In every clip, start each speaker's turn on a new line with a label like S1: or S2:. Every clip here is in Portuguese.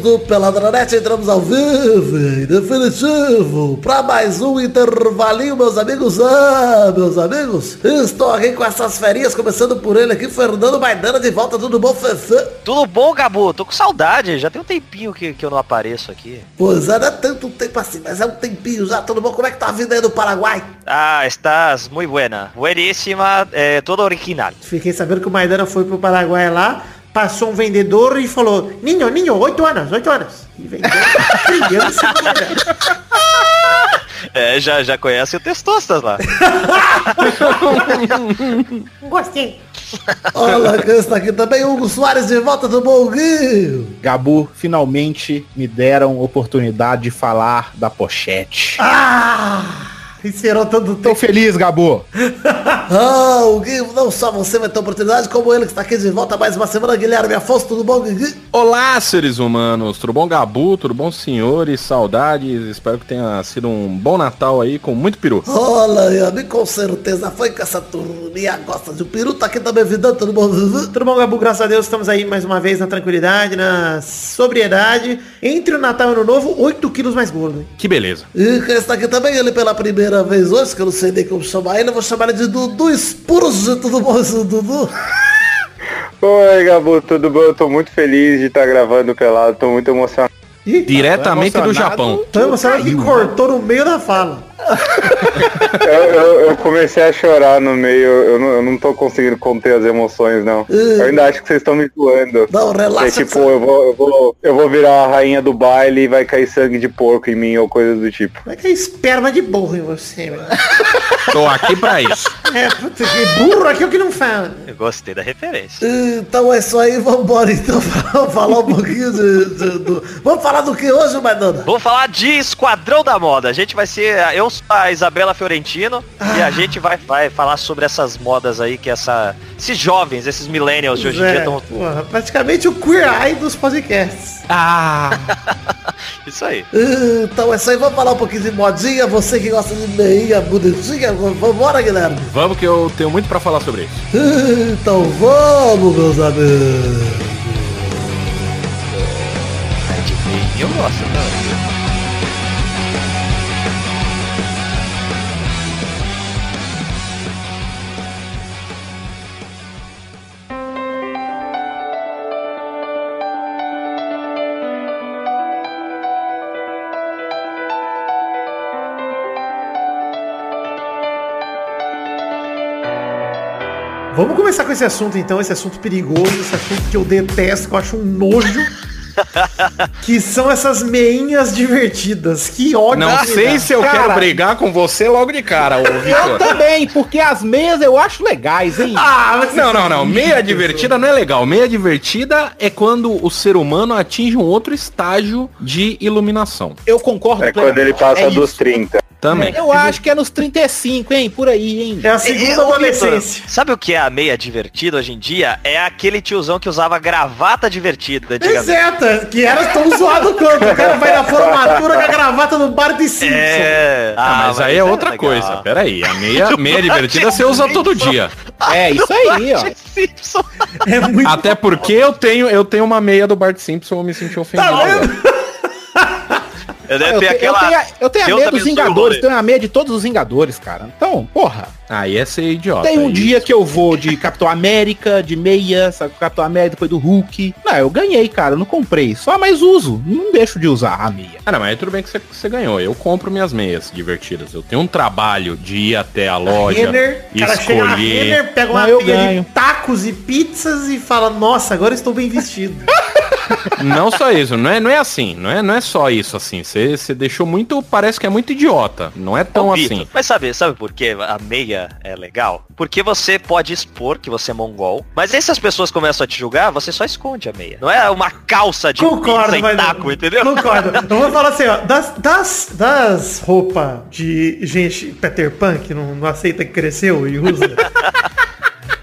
S1: amigos do Peladranet, entramos ao vivo, em definitivo, para mais um intervalinho, meus amigos. Ah, meus amigos, estou aqui com essas ferinhas, começando por ele aqui, Fernando Maidana, de volta, tudo bom, Fefe?
S2: Tudo bom, Gabu? Tô com saudade. Já tem um tempinho que, que eu não apareço aqui.
S1: Pois é, não é tanto tempo assim, mas é um tempinho já, tudo bom? Como é que tá a vida aí do Paraguai?
S2: Ah, estás muy buena. Bueníssima, é, toda original.
S3: Fiquei sabendo que o Maidana foi pro Paraguai lá, passou um vendedor e falou, Ninho, Ninho, oito anos, oito anos. E vendeu criança.
S2: É, já, já conhece o Testostas lá.
S3: Gostei.
S1: Olha quem está aqui também, Hugo Soares de volta do Bonguinho.
S4: Gabu, finalmente me deram oportunidade de falar da pochete.
S3: Ah! Esperou todo
S4: Tô
S3: tempo.
S4: feliz, Gabu.
S1: Ah, o Gui, não só você vai ter oportunidade, como ele que está aqui de volta mais uma semana, Guilherme Afonso, tudo bom, Gui?
S5: Olá, seres humanos. Tudo bom, Gabu? Tudo bom, senhores? Saudades. Espero que tenha sido um bom Natal aí com muito peru.
S1: Olha aí, amigo, com certeza foi com essa turminha gosta de um peru, tá aqui também vidando, tudo bom?
S3: Tudo bom, Gabu? Graças a Deus estamos aí mais uma vez na tranquilidade, na sobriedade. Entre o Natal e o Ano Novo, 8 quilos mais gordo. hein?
S5: Que beleza.
S1: E quem está aqui também, ele pela primeira vez hoje, que eu não sei nem como chamar ele, eu vou chamar ele de Dudu Spurge, tudo bom, Dudu?
S6: Oi, Gabu, tudo bom? Eu tô muito feliz de estar gravando pelado, tô muito emocionado.
S3: Ih,
S5: Diretamente do
S4: emocionado.
S5: Japão.
S3: Tô emocionado que cortou no meio da fala.
S6: Eu, eu- eu comecei a chorar no meio, eu não, eu não tô conseguindo conter as emoções, não. Eu ainda acho que vocês estão me zoando.
S1: Não, relaxa.
S6: É tipo, eu vou, eu, vou, eu vou virar a rainha do baile e vai cair sangue de porco em mim ou coisas do tipo.
S3: É que é esperma de burro em você, meu?
S5: Tô aqui pra isso.
S3: É, puta, que burro aqui é o que não fala.
S2: Eu gostei da referência.
S1: Então é isso aí, vambora então pra falar um pouquinho de, de- do... Vamos falar do que hoje, Madonna?
S2: Vamos falar de Esquadrão da Moda. A gente vai ser. Eu sou a Isabela Fiorentino e a gente vai, vai falar sobre essas modas aí que essa. Esses jovens, esses millennials de hoje em
S3: É,
S2: dia estão.
S3: praticamente o queer eye dos podcasts.
S5: Ah,
S2: Isso aí.
S1: Então é isso aí, vamos falar um pouquinho de modinha, você que gosta de meinha bonitinha, vambora, Guilherme?
S5: vamos que eu tenho muito pra falar sobre isso.
S1: Então vamos, meus amigos.
S2: É de eu gosto, né?
S3: Vamos começar com esse assunto então, esse assunto perigoso, esse assunto que eu detesto, que eu acho um nojo. que são essas meinhas divertidas. Que ódio.
S5: Não sei se eu
S4: Cara.
S5: quero brigar com você logo de cara, ô
S4: Eu
S5: Vitor.
S4: também, porque as meias eu acho legais, hein?
S3: Ah, mas
S5: Não, não, não. Meia divertida não é legal. Meia divertida é quando o ser humano atinge um outro estágio de iluminação.
S4: Eu concordo
S6: É quando ele passa
S4: É
S6: dos
S4: isso.
S6: 30.
S5: Também.
S4: Eu acho que é nos 35, hein? Por aí, hein?
S3: É a segunda adolescência.
S2: Sabe o que é a meia divertida hoje em dia? É aquele tiozão que usava gravata divertida.
S3: Exato, que era tão zoado quanto. O cara vai na formatura com a gravata no bar de Simpson.
S2: É.
S5: Ah, mas aí é outra
S2: legal.
S5: coisa. Pera aí. A meia, meia divertida você usa todo dia.
S4: É, isso aí, ó.
S3: É muito.
S5: Até porque eu tenho, eu tenho uma meia do Bart Simpson, eu me senti ofendido.
S3: Tá.
S2: Eu deve
S4: Eu,
S2: ter
S4: te- eu
S2: aquela.
S4: tenho, a- eu tenho a meia dos Vingadores, tenho a meia de todos os Vingadores, cara. Então, porra.
S5: Aí é ser idiota.
S4: Tem um
S5: aí.
S4: dia que eu vou de Capitão América, de meia, sabe? Capitão América depois do Hulk. Não, eu ganhei, cara. Eu não comprei. Só mais uso. Não deixo de usar a meia.
S5: Ah, não, mas tudo bem que você, você ganhou. Eu compro minhas meias divertidas. Eu tenho um trabalho de ir até a loja,
S3: Renner, o cara chega na
S5: escolher.
S3: Renner, pega uma
S4: Não, ganho.
S3: de tacos e pizzas e fala, nossa, agora estou bem vestido.
S5: Não só isso, não é, não é assim, não é, não é só isso assim. Você você deixou muito, parece que é muito idiota. Não é tão
S2: Ô, Vitor,
S5: assim.
S2: Mas sabe, sabe por que a meia é legal? Porque você pode expor que você é mongol, mas aí se as pessoas começam a te julgar, você só esconde a meia. Não é uma calça de
S3: Concordo,
S2: pizza taco, entendeu?
S3: Concordo. Eu vou falar assim, ó, das, das, das roupas de gente Peter Pan que não, não aceita que cresceu e usa...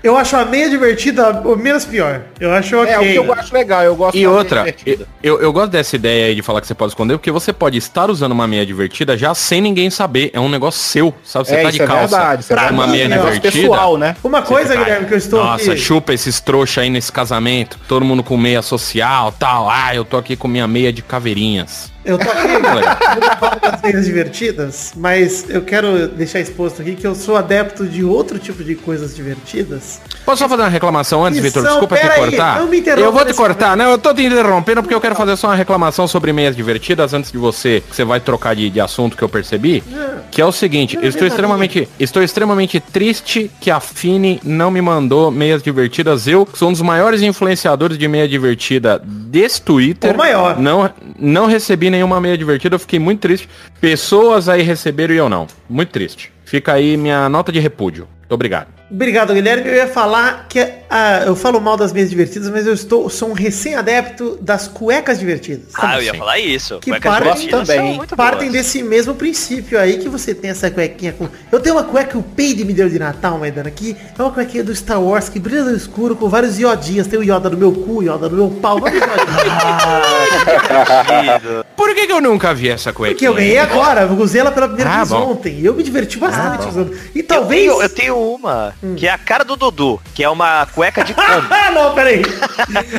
S3: Eu acho a meia divertida o menos pior. Eu acho ok.
S4: É, o que eu acho legal, eu gosto
S5: E
S4: da
S5: outra,
S4: meia
S5: eu, eu gosto dessa ideia aí de falar que você pode esconder, porque você pode estar usando uma meia divertida já sem ninguém saber. É um negócio seu, sabe? Você
S4: É,
S5: tá de
S4: é
S5: calça.
S4: verdade, é
S5: uma meia
S3: É um negócio
S5: divertida.
S4: pessoal, né?
S3: Uma coisa,
S5: Você tá-
S3: Guilherme, que eu estou
S5: Nossa,
S3: aqui...
S5: chupa esses trouxa aí nesse casamento. Todo mundo com meia social, tal. Ah, eu tô aqui com minha meia de caveirinhas.
S3: Eu tô aqui
S5: Galera.
S3: falando das meias divertidas, mas eu quero deixar exposto aqui que eu sou adepto de outro tipo de coisas divertidas.
S5: Posso só fazer uma reclamação antes, Vitor? Desculpa te
S3: aí,
S5: cortar.
S3: não me interrompa
S5: eu vou te cortar, não, eu tô te interrompendo porque eu quero fazer só uma reclamação sobre meias divertidas antes de você, que você vai trocar de, de assunto que eu percebi. Que é o seguinte, eu estou extremamente, estou extremamente triste que a Fini não me mandou meias divertidas. Eu, que sou um dos maiores influenciadores de meia divertida desse Twitter.
S3: O maior.
S5: Não, não recebi nenhuma meia divertida, eu fiquei muito triste. Pessoas aí receberam e eu não. Muito triste. Fica aí minha nota de repúdio. Muito obrigado.
S3: Obrigado, Guilherme. Eu ia falar que ah, eu falo mal das meias divertidas, mas eu estou sou um recém-adepto das cuecas divertidas.
S2: Ah, eu ia
S5: assim?
S2: falar isso.
S3: Que
S2: Cuecas
S3: partem
S2: divertidas
S4: também.
S2: são muito
S3: Partem
S2: boas.
S3: desse mesmo princípio aí que você tem essa cuequinha com. Eu tenho uma cueca que o Peide me deu de Natal, Maidana, aqui. É uma cuequinha do Star Wars que brilha no escuro com vários iodinhas. Tem o Yoda no meu cu, Yoda no meu pau. Vários iodinhas.
S5: Por que, que eu nunca vi essa cuequinha?
S3: Porque eu ganhei agora, eu usei ela pela primeira
S5: Ah,
S3: vez
S5: bom.
S3: ontem. E eu me diverti bastante usando. E
S2: Eu
S3: talvez.
S2: tenho, eu tenho uma, que é a cara do Dudu, que é uma cueca de combo.
S3: Ah, não, peraí.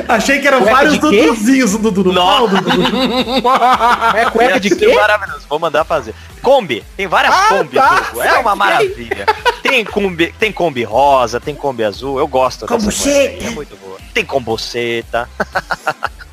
S3: Achei que eram
S4: Cueca
S3: vários? Duduzinhos no Dudu. do Dudu.
S4: É cueca de quê?
S2: Maravilhoso, vou mandar fazer. Kombi, tem várias
S4: Ah,
S2: Kombi,
S4: tá,
S2: Dudu, é uma maravilha. Tem Kombi, tem Kombi rosa, tem Kombi azul, eu gosto dessa cueca aí, é muito boa. Tem Komboceta.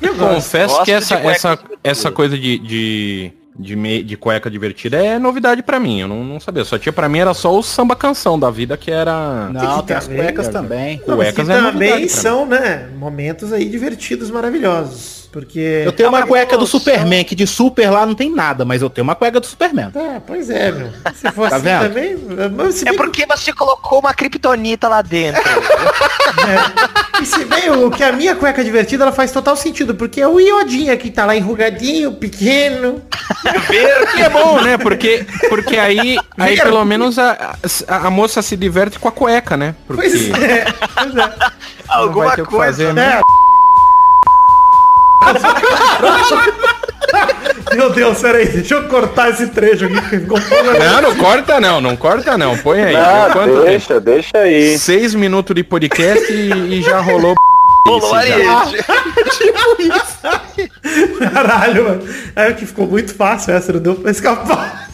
S5: Eu confesso
S2: Gosto
S5: que essa, essa, essa coisa de, de, de, me- de cueca divertida é novidade pra mim. Eu não, não sabia. Só tinha pra mim era só o samba canção da vida que era.
S4: Não, tem as
S3: também,
S4: cuecas também.
S3: Não,
S5: Cuecas é novidade
S3: também são, né, momentos aí divertidos, maravilhosos. Porque.
S4: Eu tenho
S2: É
S4: uma
S2: uma
S4: cueca do. Superman, que de super lá não tem nada, mas eu tenho uma cueca do Superman.
S3: É, pois é, meu. Se for
S4: Tá
S3: assim
S4: vendo?
S3: também.
S2: É
S3: bem,
S2: porque você colocou uma kriptonita lá dentro.
S3: que- e se bem o que a minha cueca divertida, ela faz total sentido. Porque é o iodinha que tá lá enrugadinho, pequeno.
S5: Que é bom, né? Porque, porque aí, aí pelo menos a, a, a moça se diverte com a cueca, né? Porque
S3: Pois é. Pois é.
S2: Alguma coisa.
S5: fazer,
S2: né?
S3: É. Meu Deus, peraí, deixa eu cortar esse trecho aqui.
S5: Não, não corta não, não corta não. Põe aí. Quanto tempo?
S6: deixa, deixa aí.
S5: Seis minutos de podcast e, e já rolou.
S2: Rolou
S5: Esse já.
S2: Ariete.
S3: Caralho, mano. É que ficou muito fácil essa, não deu pra escapar.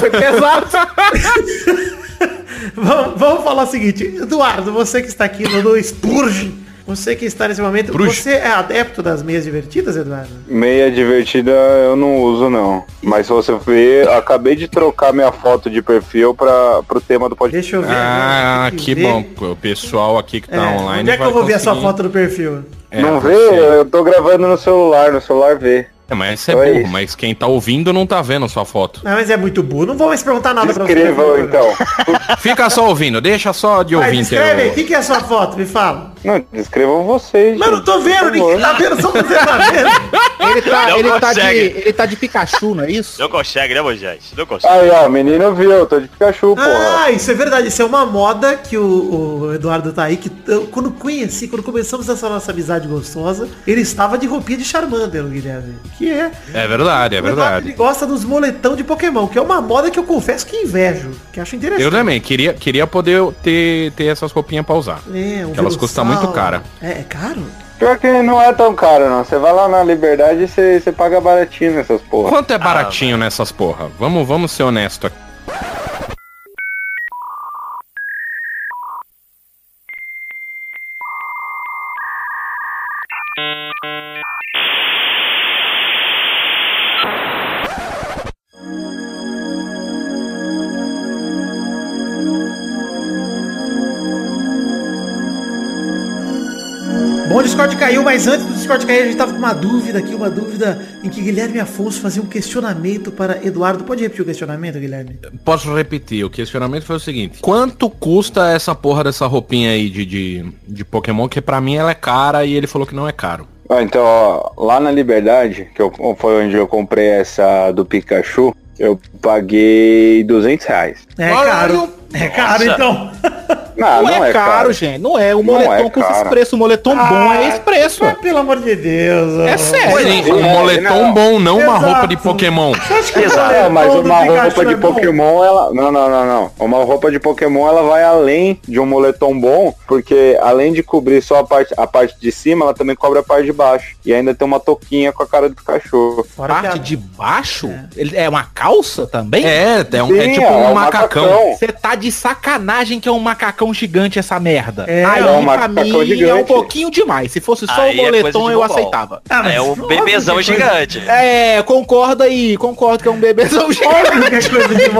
S4: Foi pesado.
S3: vamos, vamos falar o seguinte, Eduardo, você que está aqui no Spurge, você que está nesse momento,
S5: Spurge.
S3: você é adepto das meias divertidas, Eduardo?
S6: Meia divertida eu não uso não. Mas se você ver, eu acabei de trocar minha foto de perfil para pro tema do podcast.
S3: Deixa eu ver.
S5: Ah,
S3: tem
S5: que
S3: ver.
S5: bom. O pessoal aqui que
S3: É,
S5: tá online.
S3: onde é que
S5: vai
S3: eu vou ver a sua
S5: conseguir-
S3: foto do perfil?
S5: É,
S6: não vê?
S5: você-
S6: Eu tô gravando no celular, no celular vê.
S5: É, mas você é
S6: Então é
S5: burro,
S6: isso.
S5: mas quem tá ouvindo não tá vendo a sua foto.
S3: Não, mas é muito burro. Não vou mais perguntar nada pra você.
S6: Descrevam então.
S5: Fica só ouvindo, deixa só de ouvinte.
S3: descreve aí. O que, que é a sua foto? Me fala.
S6: Não, descrevam vocês.
S3: Mas eu não tô vendo, ninguém tá vendo, só você tá vendo.
S4: Ele tá,
S2: Não
S4: ele, tá de, ele tá de Pikachu, não é isso?
S2: Não consegue, né, Moisés? Não consegue.
S6: Aí, ó, o menino viu, eu tô de Pikachu, porra.
S3: Ah, isso é verdade. Isso é uma moda que o, o Eduardo tá aí. Que eu, quando conheci, quando começamos essa nossa amizade gostosa, ele estava de roupinha de Charmander, o Guilherme. Que é.
S5: É verdade, é verdade.
S3: Ele gosta dos moletão de Pokémon, que é uma moda que eu confesso que invejo. Que acho interessante.
S5: Eu também, queria, queria poder ter, ter essas roupinhas pra usar.
S3: É, um
S5: elas custam muito cara.
S3: É, é caro?
S6: Pior que não é tão caro, não. Você vai lá na Liberdade e você, paga baratinho nessas porra.
S5: Quanto é baratinho nessas porra? Vamos, vamos ser honesto aqui.
S3: Bom, o Discord caiu, mas antes do Discord cair, a gente tava com uma dúvida aqui, uma dúvida em que Guilherme Afonso fazia um questionamento para Eduardo. Pode repetir o questionamento, Guilherme?
S5: Posso repetir, o questionamento foi o seguinte. Quanto custa essa porra dessa roupinha aí de, de, de Pokémon? Que pra mim ela é cara e ele falou que não é caro.
S6: Ah, então, ó, lá na Liberdade, que eu, foi onde eu comprei essa do Pikachu, eu paguei 200 reais.
S3: É
S5: Olha,
S3: caro. É caro,
S2: Nossa.
S3: então.
S6: Não,
S4: Não, é, caro, gente. Não é. O
S6: Não
S4: moletom
S6: é caro.
S4: esse preço. O moletom bom é esse preço.
S3: Ah, pelo amor de Deus.
S4: É sério.
S5: Sim, um
S6: é,
S5: moletom
S6: não.
S5: bom, não uma
S3: Exato.
S5: roupa de Pokémon.
S3: Você acha que o
S2: Exato.
S6: Não, mas uma roupa de
S3: é?
S6: Pokémon, ela. Não, não, não, não. Uma roupa de Pokémon, ela vai além de um moletom bom, porque além de cobrir só a parte, a parte de cima, ela também cobre a parte de baixo. E ainda tem uma touquinha com a cara do Pikachu.
S3: Fora
S4: Parte
S3: a-
S4: de baixo? Ele é uma calça também?
S5: É, é, um- é
S6: Sim,
S5: tipo
S6: é
S5: um
S6: um
S5: macacão.
S6: macacão.
S4: Você tá de sacanagem que é um macacão gigante essa merda.
S3: É,
S4: Aí,
S6: é um
S4: pra
S6: macacão
S4: mim, é um
S6: gigante.
S4: pouquinho demais. Se fosse só
S2: Aí
S4: o
S2: é
S4: moletom,
S2: de
S4: eu aceitava.
S3: Ah, mas
S2: É um
S3: óbvio
S2: bebezão
S3: é
S2: gigante.
S4: É, concordo aí. Concordo que é um bebezão gigante.
S3: Óbvio que é coisa de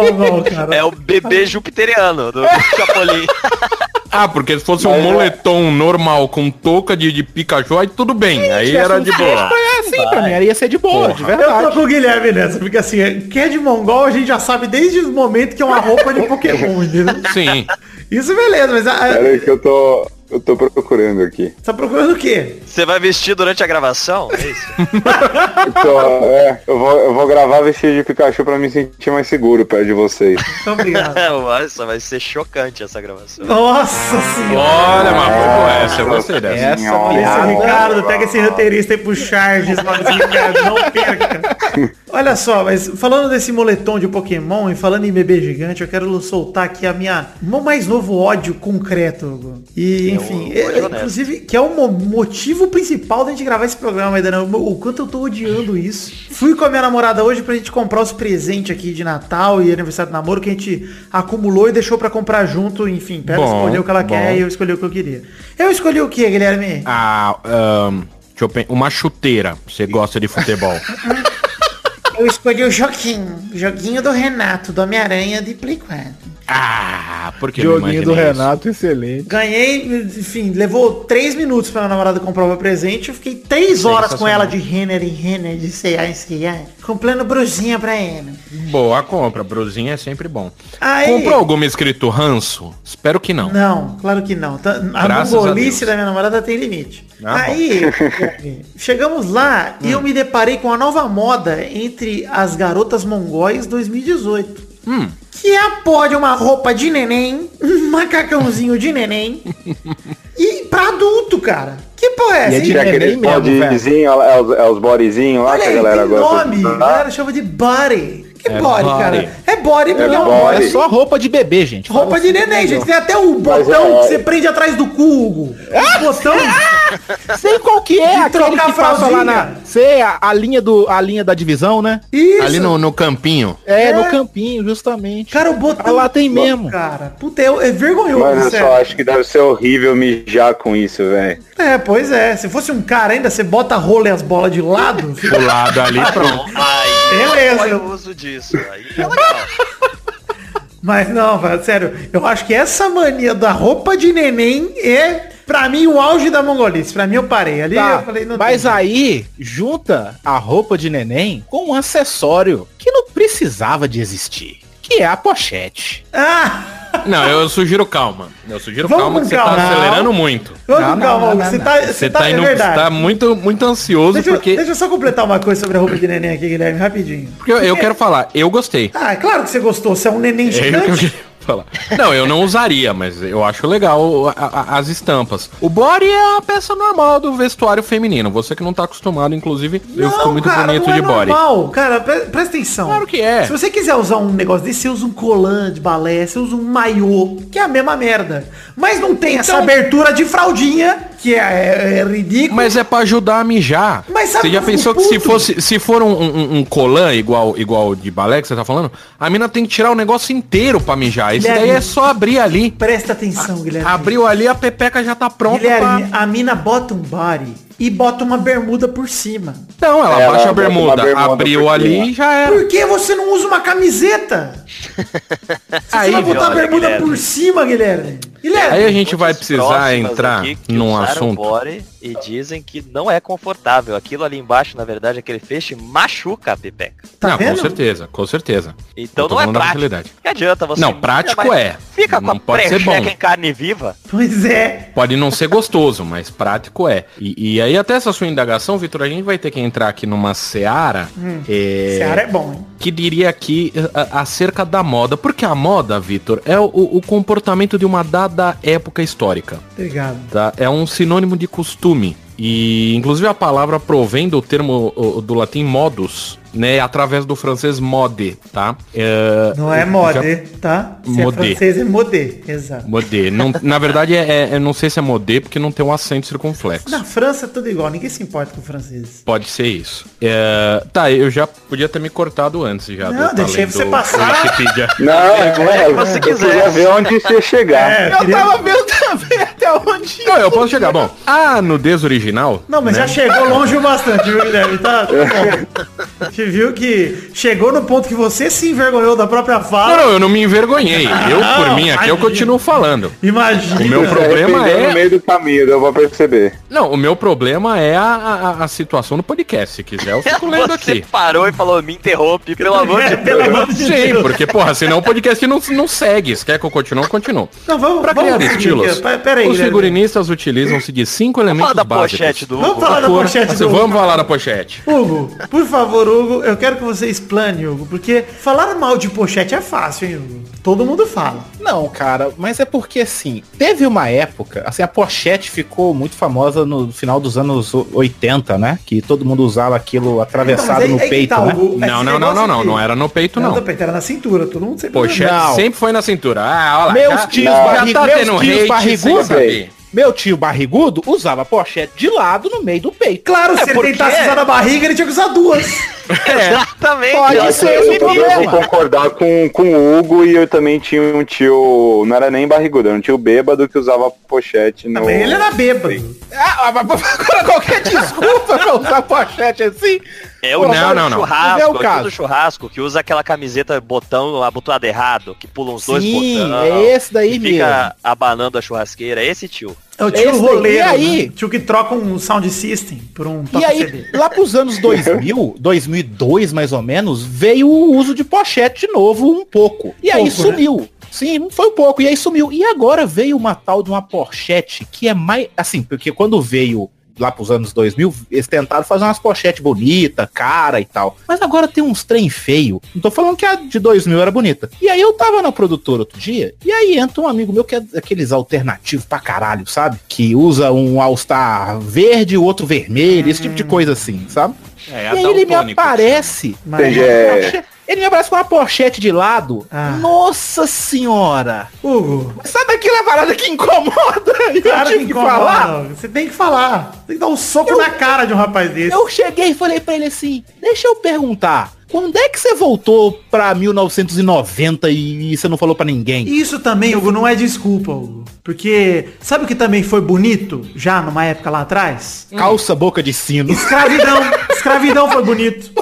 S3: cara.
S2: É o bebê jupiteriano do Chapolin.
S5: Ah, porque se fosse um
S6: é-
S5: moletom normal com touca de, de Pikachu, aí tudo bem. aí era de boa.
S4: É, sim, pra mim. Aí ia ser de boa, de
S3: Eu tô
S4: verdade.
S3: com o Guilherme nessa, porque assim, que é de mongol, a gente já sabe desde o momento que é uma roupa de Pokémon, entendeu?
S5: Sim.
S3: Isso beleza, mas a, a,
S6: Pera aí que eu tô. Eu tô procurando aqui.
S3: você tá procurando o quê?
S2: Você vai vestir durante a gravação? É isso?
S6: Tô, é, eu, vou, eu vou gravar vestido de Pikachu pra me sentir mais seguro perto de vocês.
S3: Muito obrigado.
S2: Nossa, vai ser chocante essa gravação.
S3: Nossa senhora.
S5: Olha, mas foi boa essa, eu gostei dessa.
S4: Essa
S3: Esse
S4: piada.
S3: Ricardo, pega esse roteirista aí pro Charges, mano. Ricardo, não perca. Olha só, mas falando desse moletom de Pokémon e falando em bebê gigante, eu quero soltar aqui a minha meu mais novo ódio concreto. Hugo. E, enfim,
S2: um
S3: é- inclusive, que é o mo- motivo principal da gente gravar esse programa ainda, não. O quanto eu tô odiando isso. Fui com a minha namorada hoje pra gente comprar os presentes aqui de Natal e aniversário do namoro que a gente acumulou e deixou pra comprar junto, enfim, pra ela
S5: Bom,
S3: escolher o que ela
S5: bom.
S3: quer e eu escolhi o que eu queria. Eu escolhi o que, Guilherme?
S5: Ah, ahn, deixa eu pensar. Uma chuteira. Você gosta de futebol.
S3: Eu escolhi o joguinho. Joguinho do Renato, do Homem-Aranha de Play 4.
S5: Ah, porque
S4: Joguinho do
S5: imaginei isso.
S4: Renato, excelente.
S3: Ganhei, enfim, levou três minutos pra minha namorada comprar o meu presente. Eu fiquei três horas com ela de Renner em Renner, de C.A. em C.A. Comprando brusinha pra ela.
S5: Boa compra. Brusinha é sempre bom.
S3: Aí-
S5: Comprou alguma escrito ranço? Espero que não.
S3: Não, claro que não. Tá- A
S5: Graças a
S3: mongolice
S5: Deus.
S3: da minha namorada tem limite.
S5: Ah.
S3: Aí, chegamos lá e eu me deparei com a nova moda entre as garotas mongóis 2018.
S5: Hum.
S3: Que é a pó de uma roupa de neném, um macacãozinho de neném. e pra adulto, cara. Que porra é
S4: E é
S3: essa? hein?
S6: Tinha
S4: neném
S6: aqueles bodyzinhos, é os, é os bodyzinhos lá
S3: Olha
S6: que a galera gosta.
S3: nome. A galera chama de body. Que
S5: É
S3: body,
S5: body.
S3: cara? É body porque é,
S6: É body.
S4: É só roupa de bebê, gente.
S3: roupa
S4: Fala
S3: de
S4: assim,
S3: neném,
S4: entendeu?
S3: gente. Tem até o
S6: Mas
S3: botão
S6: é-
S3: que você prende atrás do cu, Hugo. O botão.
S4: Sei qual que é,
S3: De
S4: aquele
S3: trocar
S4: que passa lá na... Sei, a, a linha do, a linha da divisão, né?
S3: Isso.
S5: Ali no, no campinho.
S4: É,
S3: É.
S4: no campinho, justamente.
S3: Cara, o botão.
S4: Ah, lá tem mesmo.
S3: Cara, puta, é, é vergonhoso,
S6: Mas eu
S3: sério.
S6: só acho que deve ser horrível mijar com isso, velho.
S3: É, pois é. Se fosse um cara ainda, você bota a rola e as bolas de lado.
S5: Do lado ali, pronto.
S2: Aí,
S3: Beleza.
S2: o uso disso. Aí é legal.
S3: Mas não, velho, sério. Eu acho que essa mania da roupa de neném é, pra mim, o auge da mongolice. Pra mim, eu parei. Ali
S4: Tá,
S3: eu falei, não
S4: mas
S3: tem.
S4: aí, junta a roupa de neném com um acessório que não precisava de existir. Que é a pochete.
S3: Ah!
S5: Não, eu sugiro calma. Eu sugiro
S3: Vamos
S5: calma que você
S3: calma.
S5: tá acelerando muito.
S3: Vamos
S4: Não,
S3: calma,
S4: não,
S3: Você
S4: não.
S3: tá,
S5: Você
S3: você tá,
S5: tá,
S3: é
S5: indo,
S3: verdade.
S5: tá muito, muito ansioso
S3: Deixa, eu-
S5: porque.
S3: deixa eu só completar uma coisa sobre a roupa de neném aqui, Guilherme, rapidinho.
S5: Porque eu, eu quero falar, eu gostei.
S3: Ah, é claro que você gostou. Você é um neném
S5: É eu
S3: gigante.
S5: queria falar. Não, eu não usaria, mas eu acho legal a- a- as estampas. O body é a peça normal do vestuário feminino. Você que não tá acostumado, inclusive, eu fico muito
S3: cara,
S5: bonito
S3: não é
S5: de body.
S3: normal. Cara, pre- presta atenção.
S5: Claro que é.
S3: Se você quiser usar um negócio desse, você usa um colã de balé, você usa um maiô, que é a mesma merda. Mas não tem essa
S5: Então-
S3: abertura de fraldinha, que é, é, é ridículo.
S5: Mas é pra ajudar a mijar.
S3: Mas sabe
S5: você já pensou que se fosse, se for um, um, um colã igual igual de balé que você tá falando, a mina tem que tirar o negócio inteiro pra mijar. Isso daí é só abrir ali.
S3: Presta atenção, Guilherme.
S5: Abriu ali, a pepeca já tá pronta
S3: Guilherme,
S5: pra...
S3: a mina bota um body e bota uma bermuda por cima.
S5: Não, ela
S6: Ela
S5: baixa a bermuda,
S6: bermuda
S5: abriu ali e já era.
S3: Por que você não usa uma camiseta? Você
S5: Aí,
S3: vai botar a bermuda
S2: Guilherme.
S3: por cima, Guilherme. Guilherme.
S5: Aí a gente vai precisar entrar num assunto.
S2: body e dizem que não é confortável. Aquilo ali embaixo, na verdade, aquele feixe machuca a pepeca.
S3: Tá
S5: não,
S3: vendo?
S5: com certeza, com certeza.
S2: Então não é prático. Que adianta você...
S5: Não, prático é.
S2: Fica com
S5: Não
S2: a
S5: pode ser
S2: precheca
S5: bom.
S2: em carne viva.
S3: Pois é.
S5: Pode não ser gostoso, mas prático é. E, e aí até essa sua indagação, Vitor, a gente vai ter que entrar aqui numa seara, é,
S3: Seara é bom, hein?
S5: que diria aqui a- acerca da moda. Porque a moda, Vitor, é o, o comportamento de uma dada época histórica.
S3: Obrigado.
S5: Tá? É um sinônimo de costume. E inclusive a palavra provém do termo o, do latim modus, né? Através do francês mode, tá? É,
S3: Não é
S5: já-
S3: mode, tá? Se
S5: Modê.
S3: é francês, é modê. Exato.
S5: Modê. Não, na verdade, é, é- eu não sei se é modê, porque não tem um acento circunflexo.
S3: Na França é tudo igual, ninguém se importa com franceses.
S5: Pode ser isso. É, tá, eu já podia ter me cortado antes já.
S3: Não,
S5: do-
S3: deixei você
S5: do-
S3: passar.
S5: do.
S6: Não, não é.
S2: você quiser.
S6: ver onde você chegar.
S3: É,
S4: Eu
S3: queria-
S4: tava vendo também até onde.
S5: Não, eu posso chegar. Bom, a nudez original.
S3: Não, mas
S5: né?
S3: já chegou longe o bastante, viu, Guilherme? Tá, tá bom. A gente viu que chegou no ponto que você se envergonhou da própria
S5: Não,
S3: fala.
S5: não, eu não me envergonhei. Eu, por
S3: Não,
S5: mim, aqui eu continuo falando.
S3: Imagina.
S5: O meu
S6: Você
S5: problema é-
S6: no meio do caminho, deu pra perceber.
S5: Não, o meu problema é a, a, a situação do podcast. Se quiser, eu fico lendo
S2: Você
S5: aqui.
S2: parou e falou, me interrompe, pelo amor de
S3: É, pelo amor de
S5: Sim,
S3: Deus.
S5: porque, porra, senão o podcast não, não segue. Se quer que eu continue, eu continuo.
S3: Não, vamos,
S5: Pra
S3: vamos
S5: criar
S3: seguir
S5: estilos,
S3: aí,
S5: os. Figurinistas utilizam-se de cinco elementos
S2: da
S5: básicos.
S2: pochete do
S3: Vamos
S2: Hugo.
S3: falar da
S5: Cor-
S3: pochete do
S5: Vamos falar da pochete.
S3: Hugo, por favor, Hugo, eu quero que você explane, Hugo, porque falar mal de pochete é fácil, hein, Hugo? Todo mundo fala.
S4: Não, cara, mas é porque assim, teve uma época, assim, a pochete ficou muito famosa no final dos anos 80, né? Que todo mundo usava aquilo atravessado
S3: Então, aí-
S4: no
S3: aí que
S4: peito,
S3: tá,
S4: né?
S3: Hugo,
S5: Não, não, não, não, não. Não era no peito,
S3: Não,
S5: não.
S3: peito, era na cintura, todo mundo sempre
S5: Pochete
S4: Não.
S5: sempre foi na cintura. Ah, olha lá.
S4: Meus
S5: já-
S4: tios
S5: já
S4: barrig-
S5: tá
S4: meus tios barrigudos,
S5: sem saber.
S4: Meu tio barrigudo usava pochete de lado no meio do peito.
S3: Claro, se ele tentasse usar na barriga, ele tinha que usar duas.
S2: Exatamente.
S4: Pode
S6: Eu,
S4: ser esse
S6: eu- eu
S4: problema.
S6: vou concordar com, com o Hugo e eu também tinha um tio, não era nem barrigudo, era um tio bêbado que usava pochete no...
S3: Também ele era bêbado.
S4: Ah, qualquer desculpa pra usar pochete assim.
S2: É o
S4: Pô,
S5: não, não, não.
S2: churrasco,
S4: é o
S2: é o
S4: caso.
S2: do churrasco, que usa aquela camiseta botão abotoado errado, que pula uns dois
S4: Sim,
S2: botões.
S4: é esse daí mesmo.
S2: Fica abanando a churrasqueira, é esse tio.
S3: É o tio
S4: Esse daí,
S3: roleiro,
S4: e aí?
S3: né? tio que troca um sound system por um
S4: E aí,
S3: CD.
S4: lá pros anos 2000, 2002 mais ou menos, veio o uso de pochete de novo um pouco. E aí
S3: Pouco, né?
S4: sumiu. Sim, foi um pouco. E aí sumiu. E agora veio uma tal de uma pochete que é mais... Assim, porque quando veio lá pros anos 2000, eles tentaram fazer umas pochetes bonitas, cara e tal. Mas agora tem uns trem feio. Não tô falando que a de 2000 era bonita. E aí eu tava na produtora outro dia, e aí entra um amigo meu que é aqueles alternativos pra caralho, sabe? Que usa um All-Star verde, o outro vermelho, esse tipo de coisa assim, sabe?
S5: É,
S4: e aí ele me aparece.
S3: Mas-
S6: Entendi, é.
S4: Ele me aparece com uma pochete de lado.
S3: Ah.
S4: Nossa senhora!
S3: Hugo,
S4: Sabe aquela parada que incomoda? Eu
S3: cara
S4: tive
S3: que
S4: que
S3: incomoda,
S4: falar.
S3: não. Você tem que falar. Tem que dar um soco na cara de um rapaz desse.
S4: Eu cheguei e falei pra ele assim, deixa eu perguntar, quando é que você voltou pra 1990 e você não falou pra ninguém?
S3: Isso também, Hugo, não é desculpa, Hugo. Porque sabe o que também foi bonito, já numa época lá atrás?
S4: Calça boca de sino.
S3: Escravidão. Escravidão foi bonito.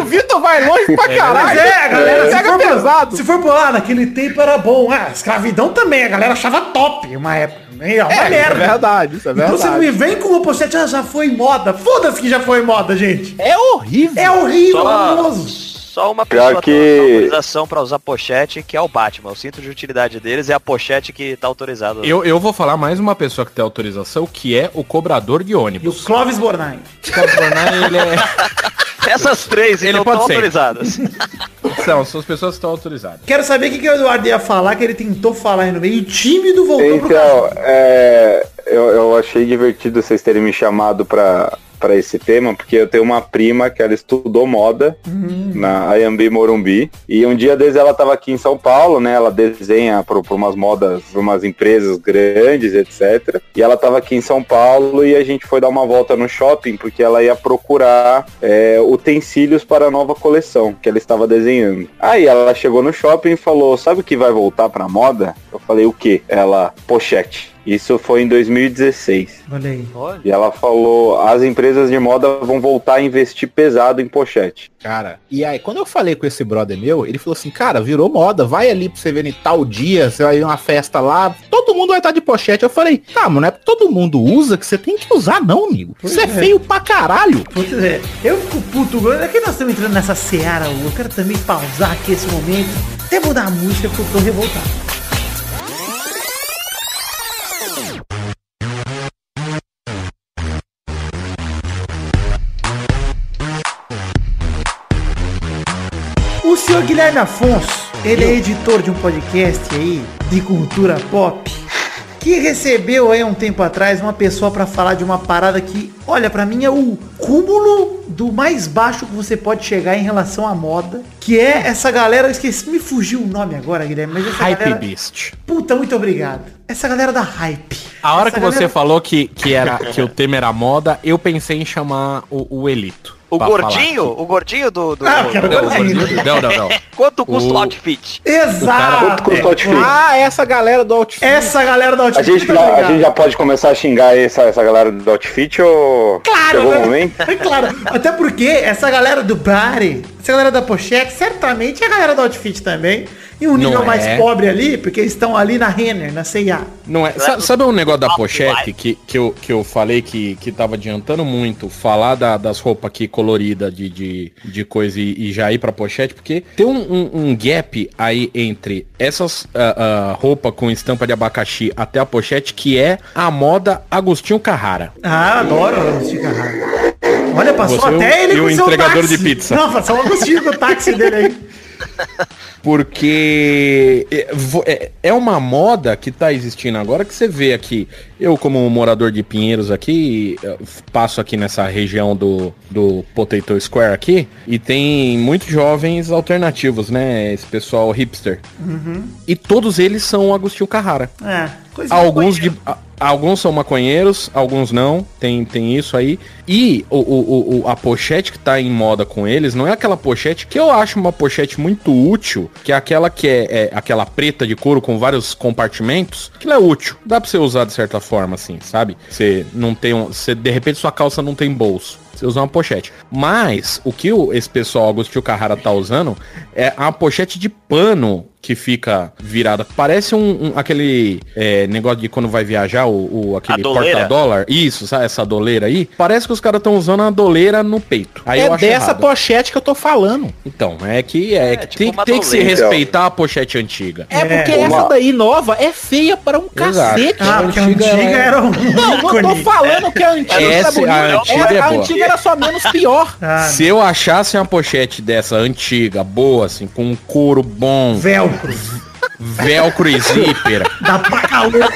S4: O Vitor vai longe pra caralho.
S3: Mas é, a galera, se
S4: pega
S3: for,
S4: pesado.
S3: Se for por lá, naquele tempo era bom. Ah, escravidão também, a galera achava top uma época. É uma
S4: É, isso é
S3: merda.
S4: verdade, isso é
S3: Então você
S4: verdade.
S3: me vem com uma pochete, ah, já foi moda. Foda-se que já foi moda, gente.
S4: É horrível.
S3: É horrível,
S2: Só,
S3: horroroso.
S2: só uma
S6: Pior
S2: pessoa
S6: que-
S2: tem autorização pra usar pochete, que é o Batman. O cinto de utilidade deles é a pochete que tá autorizado.
S5: Eu, eu vou falar mais uma pessoa que tem autorização, que é o cobrador de
S3: E o
S5: ônibus.
S3: Clóvis Bornai.
S5: O Bornai, ele é...
S2: Essas três
S5: Ele
S2: então
S5: pode
S2: estão
S5: ser.
S2: autorizadas.
S5: São, são as pessoas que estão autorizadas.
S3: Quero saber o que, que o Eduardo ia falar, que ele tentou falar aí no meio. E tímido voltou pro
S6: Então, é, eu, eu achei divertido vocês terem me chamado pra, pra esse tema, porque eu tenho uma prima que ela estudou moda na Ayambi Morumbi. E um dia desde ela tava aqui em São Paulo, né? Ela desenha por, por umas modas, umas empresas grandes, etc. E ela tava aqui em São Paulo e a gente foi dar uma volta no shopping, porque ela ia procurar é, utensílios para a nova coleção que ela estava desenhando. Aí ela chegou no shopping e falou: Sabe o que vai voltar pra moda? Eu falei: O que? Ela, pochete. Isso foi em 2016.
S3: Olha aí.
S6: E ela falou: as empresas de moda vão voltar a investir pesado em pochete.
S4: Cara, e aí, quando eu falei com esse brother meu, ele falou assim, cara, virou moda, vai ali pra você ver em tal dia, você vai ir uma festa lá, todo mundo vai estar de pochete. Eu falei, tá, mas não é porque todo mundo usa que você tem que usar não, amigo. Isso é
S3: é.
S4: feio pra caralho.
S3: Putz, é, eu fico puto, é que nós estamos entrando nessa seara, eu quero também pausar aqui esse momento, até mudar a música porque eu tô revoltado. Senhor Guilherme Afonso, ele é editor de um podcast aí de cultura pop que recebeu aí um tempo atrás uma pessoa pra falar de uma parada que, olha, pra mim é o cúmulo do mais baixo que você pode chegar em relação à moda, que é essa galera, eu esqueci, me fugiu o nome agora, Guilherme, mas essa
S5: Hype
S3: galera...
S5: Beast.
S3: Puta, muito obrigado. Essa galera da hype.
S5: A hora
S3: Essa
S5: que você
S3: galera-
S5: falou que, que, era, que o tema era moda, eu pensei em chamar o, o Elito.
S2: O gordinho,
S5: falar
S2: o gordinho do... do
S3: Ah, quero
S2: do-.
S5: Não, o
S3: gordinho.
S5: Não, não, não.
S2: Quanto custa o
S5: O-
S2: outfit?
S3: Exato.
S6: Quanto custa o outfit?
S4: Ah, essa galera do outfit.
S3: Essa galera
S6: A
S3: outfit.
S6: gente,
S3: muito
S6: já, a gente já pode começar a xingar essa, essa galera do outfit ou
S3: Claro,
S6: chegou
S3: né?
S6: o momento?
S3: É claro. Até porque essa galera do body, essa galera da pochete, certamente é a galera do outfit também. E um nível
S5: Não
S3: mais
S5: é.
S3: pobre ali, porque eles estão ali na Renner, na C&A.
S5: Não é. Sa- Sabe um negócio da pochete que, que, eu, que eu falei que, que tava adiantando muito falar da- das roupas aqui coloridas de, de, de coisa e, e já ir pra pochete? Porque tem um, um- um gap aí entre essas ah, ah, roupas com estampa de abacaxi até a pochete, que é a moda Agostinho Carrara.
S3: Ah, adoro o Chico Carrara. Olha, passou
S5: Você
S3: até ele
S5: e
S3: com
S5: o
S3: seu
S5: entregador
S3: táxi.
S5: de pizza.
S3: Não, passou o Agostinho com o táxi dele aí.
S5: Porque é, é- é uma moda que tá existindo agora que você vê aqui. Eu, como morador de Pinheiros aqui, passo aqui nessa região do, do Potato Square aqui, e tem muitos jovens alternativos, né? Esse pessoal hipster. E todos eles são Agostinho Carrara.
S3: É, coisa
S5: Alguns de. a- Alguns são maconheiros, alguns não, tem, tem isso aí. E o, o, o- a pochete que tá em moda com eles não é aquela pochete que eu acho uma pochete muito útil, que é aquela que é, é aquela preta de couro com vários compartimentos. Aquilo é útil, dá pra você usar de certa forma, assim, sabe? Você não tem um. Você, de repente sua calça não tem bolso. Você usa uma pochete. Mas o que o, esse pessoal Agostinho Carrara tá usando é a pochete de pano que fica virada. Parece um, um- aquele é, negócio de quando vai viajar, o, o- aquele
S2: A
S5: porta-dólar. Isso, sabe? Essa doleira aí. Parece que os caras estão usando a doleira no peito. Aí eu
S4: é
S5: acho
S4: dessa
S5: errado.
S4: pochete que eu tô falando.
S5: Então, é que, é,
S2: É,
S5: que
S2: tipo
S5: tem, tem que se respeitar a pochete antiga.
S4: É porque
S6: uma-
S4: essa daí nova é feia para um
S5: Exato.
S4: cacete.
S3: Ah, a
S5: antiga
S3: antiga
S5: é-
S3: era um
S4: Não, não tô falando que a antiga
S5: Essa-
S4: era
S5: a
S4: bonita.
S5: antiga
S4: Era-
S5: é
S4: a antiga era só menos pior.
S3: Ah,
S5: Se eu achasse uma pochete dessa antiga, boa, assim, com um couro bom,
S3: velcro.
S5: Velcro e zíper,
S3: Dá pra calor.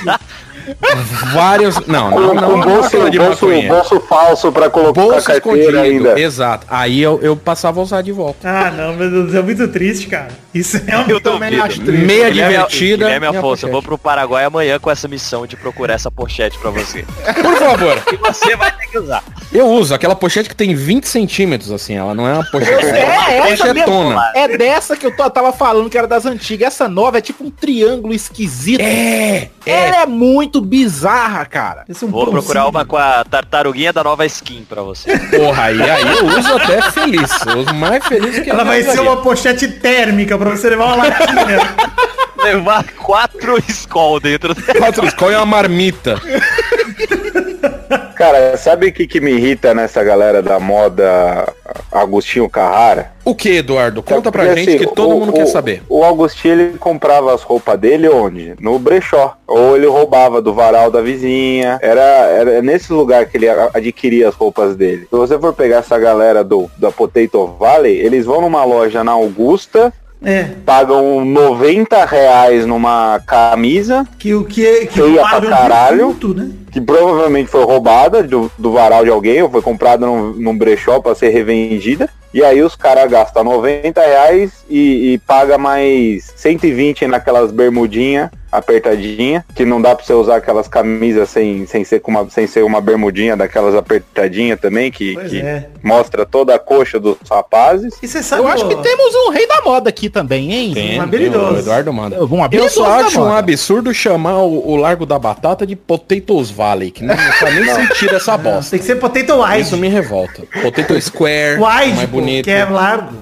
S5: Vários. Não, não, não, não,
S6: bolso,
S5: de
S6: bolso, bolso falso pra colocar a
S5: Bolso
S6: carteira
S5: escondido,
S6: ainda.
S5: exato. Aí eu, eu passava a usar de volta.
S3: Ah, não, meu Deus, é muito triste, cara. Isso é um
S2: Eu
S4: também
S2: duvido.
S4: acho triste.
S5: Meia
S2: Guilherme-
S5: divertida.
S2: Guilherme
S5: e a
S2: Afonso, eu vou pro Paraguai amanhã com essa missão de procurar essa pochete pra você.
S5: Por favor,
S2: E você vai ter que usar.
S5: eu uso aquela pochete que tem 20 centímetros, assim, ela não é uma pochete.
S4: É,
S5: uma
S4: essa mesmo.
S5: pochetona.
S4: É dessa que eu tô- tava falando que era das antigas. Essa nova é tipo um triângulo esquisito.
S5: É, é.
S4: Ela é muito bizarra, cara.
S3: Esse é um
S2: Vou procurar uma com a tartaruguinha da nova skin pra você.
S5: Porra, aí, aí eu uso até feliz. Eu uso mais feliz que
S3: Ela vai ser uma pochete térmica pra você levar uma latinha.
S2: Levar quatro Skol dentro dela.
S5: Quatro escola e uma marmita.
S6: Cara, sabe o que, que me irrita nessa galera da moda Agostinho Carrara?
S5: O que, Eduardo? Conta pra
S6: Porque,
S5: gente
S6: assim,
S5: que todo
S6: o-
S5: mundo
S6: o-
S5: quer saber.
S6: O Agostinho ele comprava as roupas dele onde? No brechó. Ou ele roubava do varal da vizinha. Era, era nesse lugar que ele adquiria as roupas dele. Se você for pegar essa galera do da Potato Valley, eles vão numa loja na Augusta,
S3: É,
S6: pagam 90 reais numa camisa,
S3: que o que, que
S6: Feia pra
S3: um
S6: caralho.
S3: né?
S6: que provavelmente foi roubada do, do varal de alguém, ou foi comprada num, num brechó para ser revendida. E aí os caras gastam 90 reais e, e paga mais 120 naquelas bermudinhas apertadinha, que não dá pra você usar aquelas camisas sem, sem, ser, com uma, sem ser uma bermudinha daquelas apertadinhas também, que, que
S3: é.
S6: mostra toda a coxa dos rapazes.
S3: E você sabe,
S4: Eu acho que temos um rei da moda aqui também, hein?
S5: Tem,
S3: um habilidoso.
S5: tem, o Eduardo manda.
S4: Um
S5: Eu
S4: habilidoso
S5: só
S4: da
S5: acho um
S4: moda.
S5: absurdo chamar o, o Largo da Batata de Potatoes Valley, que não faz nem sentido essa bosta.
S3: tem que ser potato wide.
S5: Isso me revolta. Potato Square,
S3: Wide,
S5: mais
S3: pô,
S5: bonito.
S3: que é largo.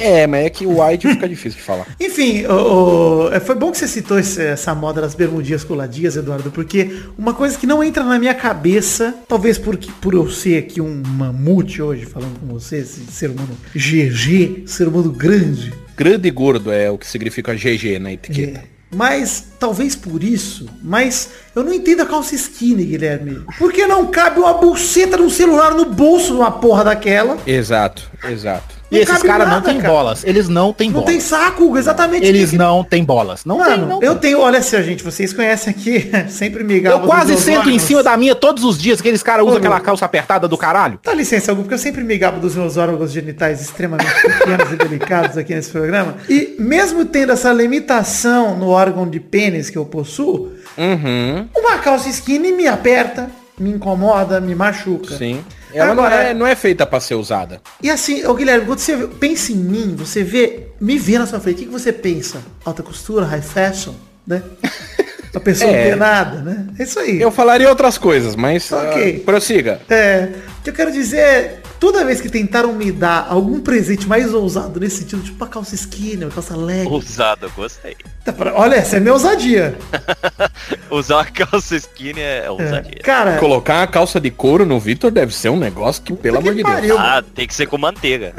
S5: É, mas é que o wide fica difícil de falar.
S3: Enfim, o- o- é, foi bom que você citou esse- essa moda das bermudinhas coladinhas, Eduardo, porque uma coisa que não entra na minha cabeça, talvez por, por eu ser aqui um mamute hoje, falando com você, esse ser humano GG, ser humano grande,
S5: Grande e gordo é o que significa GG na etiqueta.
S3: É, Mas talvez por isso, mas eu não entendo a calça skinny, Guilherme. Porque não cabe uma buceta de um celular no bolso de uma porra daquela.
S5: Exato, exato.
S4: E
S3: Não
S4: esses caras não têm
S3: cara.
S4: bolas. Eles não têm
S3: Não
S4: bolas.
S3: tem saco, Hugo, exatamente.
S4: Eles
S3: Que-
S4: não têm bolas. Não tem,
S3: Mano,
S4: não.
S3: eu tenho, olha só, gente, vocês conhecem aqui, sempre me
S4: Eu quase sento em cima da minha todos os dias, aqueles caras usam aquela calça apertada do caralho.
S3: Dá licença, Hugo, porque eu sempre me gabo dos meus órgãos genitais extremamente pequenos e delicados aqui nesse programa. E mesmo tendo essa limitação no órgão de pênis que eu possuo,
S5: Uhum,
S3: uma calça skinny me aperta, me incomoda, me machuca.
S5: sim. Ela
S3: Agora-
S5: não, é, não é feita pra ser usada.
S3: E assim, ô Guilherme, quando você pensa em mim, você vê, me vê na sua frente, o que, que você pensa? Alta costura, high fashion, né? A pessoa não
S5: É.
S3: tem nada, né? É isso aí.
S5: Eu falaria outras coisas, mas
S3: Ok.
S5: ah, prossiga.
S3: É, o que eu quero dizer é, toda vez que tentaram me dar algum presente mais ousado nesse sentido, tipo uma calça skinny, uma calça leg.
S2: Ousado, gostei.
S3: tá Olha, essa é minha ousadia.
S2: Usar uma calça skinny é
S3: É,
S2: ousadia.
S3: Cara,
S5: Colocar uma calça de couro no Vitor deve ser um negócio que, pelo amor de Deus.
S2: Ah, tem que ser com manteiga.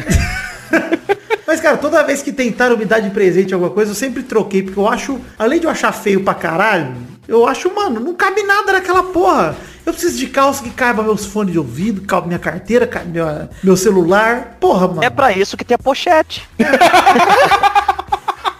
S3: mas cara, toda vez que tentaram me dar de presente alguma coisa, eu sempre troquei, porque eu acho, além de eu achar feio pra caralho, eu acho, mano, não cabe nada naquela porra. Eu preciso de calça que caiba meus fones de ouvido, caiba minha carteira, caiba minha- meu celular. Porra, mano.
S2: É pra isso que tem a pochete.